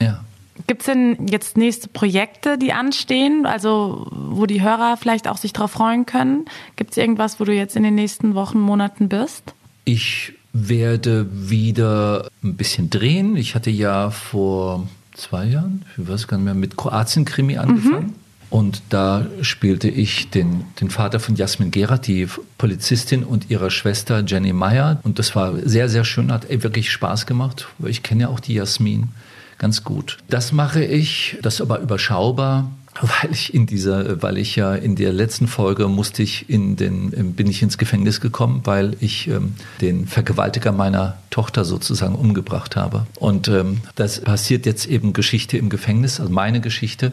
Ja. Gibt es denn jetzt nächste Projekte, die anstehen, also wo die Hörer vielleicht auch sich darauf freuen können? Gibt es irgendwas, wo du jetzt in den nächsten Wochen, Monaten bist? Ich werde wieder ein bisschen drehen. Ich hatte ja vor zwei Jahren, ich weiß gar nicht mehr, mit Kroatien-Krimi angefangen. Mhm. Und da spielte ich den, den Vater von Jasmin Gerard, die Polizistin und ihrer Schwester Jenny Meyer. Und das war sehr, sehr schön, hat wirklich Spaß gemacht. Ich kenne ja auch die Jasmin ganz gut. Das mache ich, das aber überschaubar weil ich in dieser, weil ich ja in der letzten Folge musste ich in den, bin ich ins Gefängnis gekommen, weil ich ähm, den Vergewaltiger meiner Tochter sozusagen umgebracht habe. Und ähm, das passiert jetzt eben Geschichte im Gefängnis, also meine Geschichte.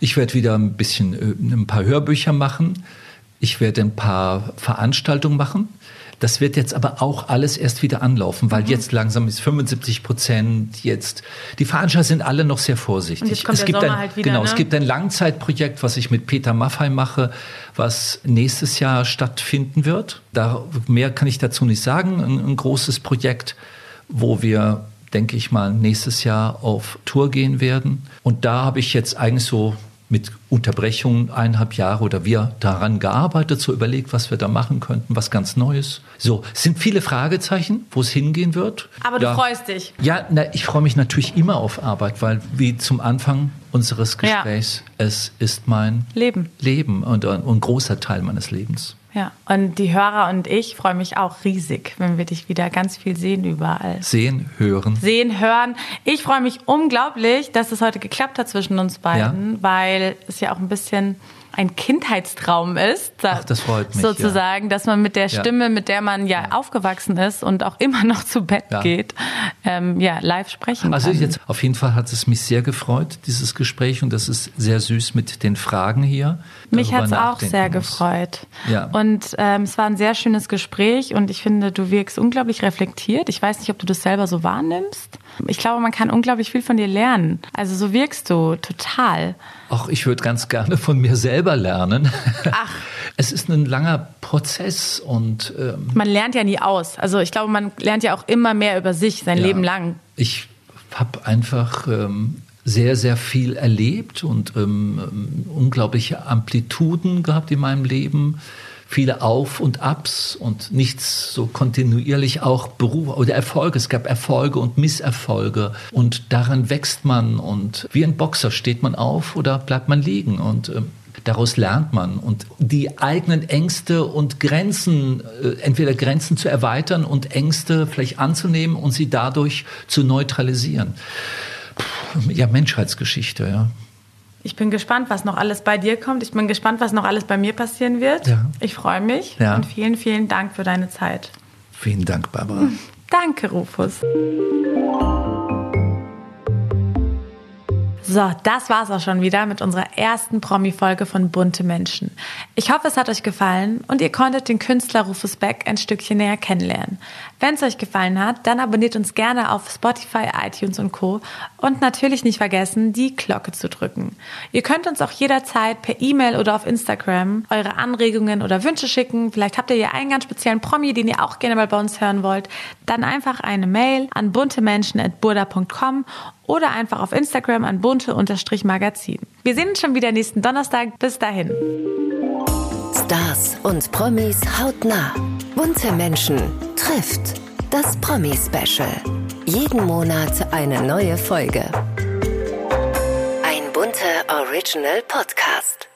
Ich werde wieder ein bisschen äh, ein paar Hörbücher machen. Ich werde ein paar Veranstaltungen machen. Das wird jetzt aber auch alles erst wieder anlaufen, weil mhm. jetzt langsam ist 75 Prozent jetzt. Die Veranstalter sind alle noch sehr vorsichtig. Es gibt Sommer ein, halt wieder, genau, ne? es gibt ein Langzeitprojekt, was ich mit Peter Maffei mache, was nächstes Jahr stattfinden wird. Da, mehr kann ich dazu nicht sagen. Ein, ein großes Projekt, wo wir denke ich mal, nächstes Jahr auf Tour gehen werden. Und da habe ich jetzt eigentlich so mit Unterbrechungen eineinhalb Jahre oder wir daran gearbeitet, so überlegt, was wir da machen könnten, was ganz Neues. So, es sind viele Fragezeichen, wo es hingehen wird. Aber da, du freust dich. Ja, na, ich freue mich natürlich immer auf Arbeit, weil wie zum Anfang unseres Gesprächs, ja. es ist mein Leben. Leben und ein, ein großer Teil meines Lebens. Ja, und die Hörer und ich freuen mich auch riesig, wenn wir dich wieder ganz viel sehen überall. Sehen, hören. Sehen, hören. Ich freue mich unglaublich, dass es heute geklappt hat zwischen uns beiden, ja. weil es ja auch ein bisschen ein Kindheitstraum ist. Ach, das freut mich. Sozusagen, ja. dass man mit der Stimme, mit der man ja, ja, aufgewachsen ist und auch immer noch zu Bett ja. geht, ähm, ja, live sprechen also kann. jetzt auf jeden Fall hat es mich sehr gefreut, dieses Gespräch und das ist sehr süß mit den Fragen hier. Mich hat es auch sehr muss. gefreut. Ja. Und ähm, es war ein sehr schönes Gespräch und ich finde, du wirkst unglaublich reflektiert. Ich weiß nicht, ob du das selber so wahrnimmst. Ich glaube, man kann unglaublich viel von dir lernen. Also so wirkst du total. Ach, ich würde ganz gerne von mir selber lernen. Ach. Es ist ein langer Prozess und ähm, man lernt ja nie aus. Also ich glaube, man lernt ja auch immer mehr über sich sein ja, Leben lang. Ich habe einfach ähm, sehr, sehr viel erlebt und ähm, unglaubliche Amplituden gehabt in meinem Leben viele Auf und Abs und nichts so kontinuierlich auch Beruf oder Erfolge. Es gab Erfolge und Misserfolge und daran wächst man und wie ein Boxer steht man auf oder bleibt man liegen und äh, daraus lernt man und die eigenen Ängste und Grenzen, äh, entweder Grenzen zu erweitern und Ängste vielleicht anzunehmen und sie dadurch zu neutralisieren. Ja, Menschheitsgeschichte, ja. Ich bin gespannt, was noch alles bei dir kommt. Ich bin gespannt, was noch alles bei mir passieren wird. Ja. Ich freue mich ja. und vielen, vielen Dank für deine Zeit. Vielen Dank, Barbara. Danke, Rufus. So, das war's auch schon wieder mit unserer ersten Promi-Folge von Bunte Menschen. Ich hoffe, es hat euch gefallen und ihr konntet den Künstler Rufus Beck ein Stückchen näher kennenlernen. Wenn es euch gefallen hat, dann abonniert uns gerne auf Spotify, iTunes und Co. Und natürlich nicht vergessen, die Glocke zu drücken. Ihr könnt uns auch jederzeit per E-Mail oder auf Instagram eure Anregungen oder Wünsche schicken. Vielleicht habt ihr ja einen ganz speziellen Promi, den ihr auch gerne mal bei uns hören wollt. Dann einfach eine Mail an buntemenschen.burda.com oder einfach auf Instagram an bunte-magazin. Wir sehen uns schon wieder nächsten Donnerstag. Bis dahin. Stars und Promis hautnah. Bunte Menschen trifft das Promi-Special. Jeden Monat eine neue Folge. Ein bunter Original Podcast.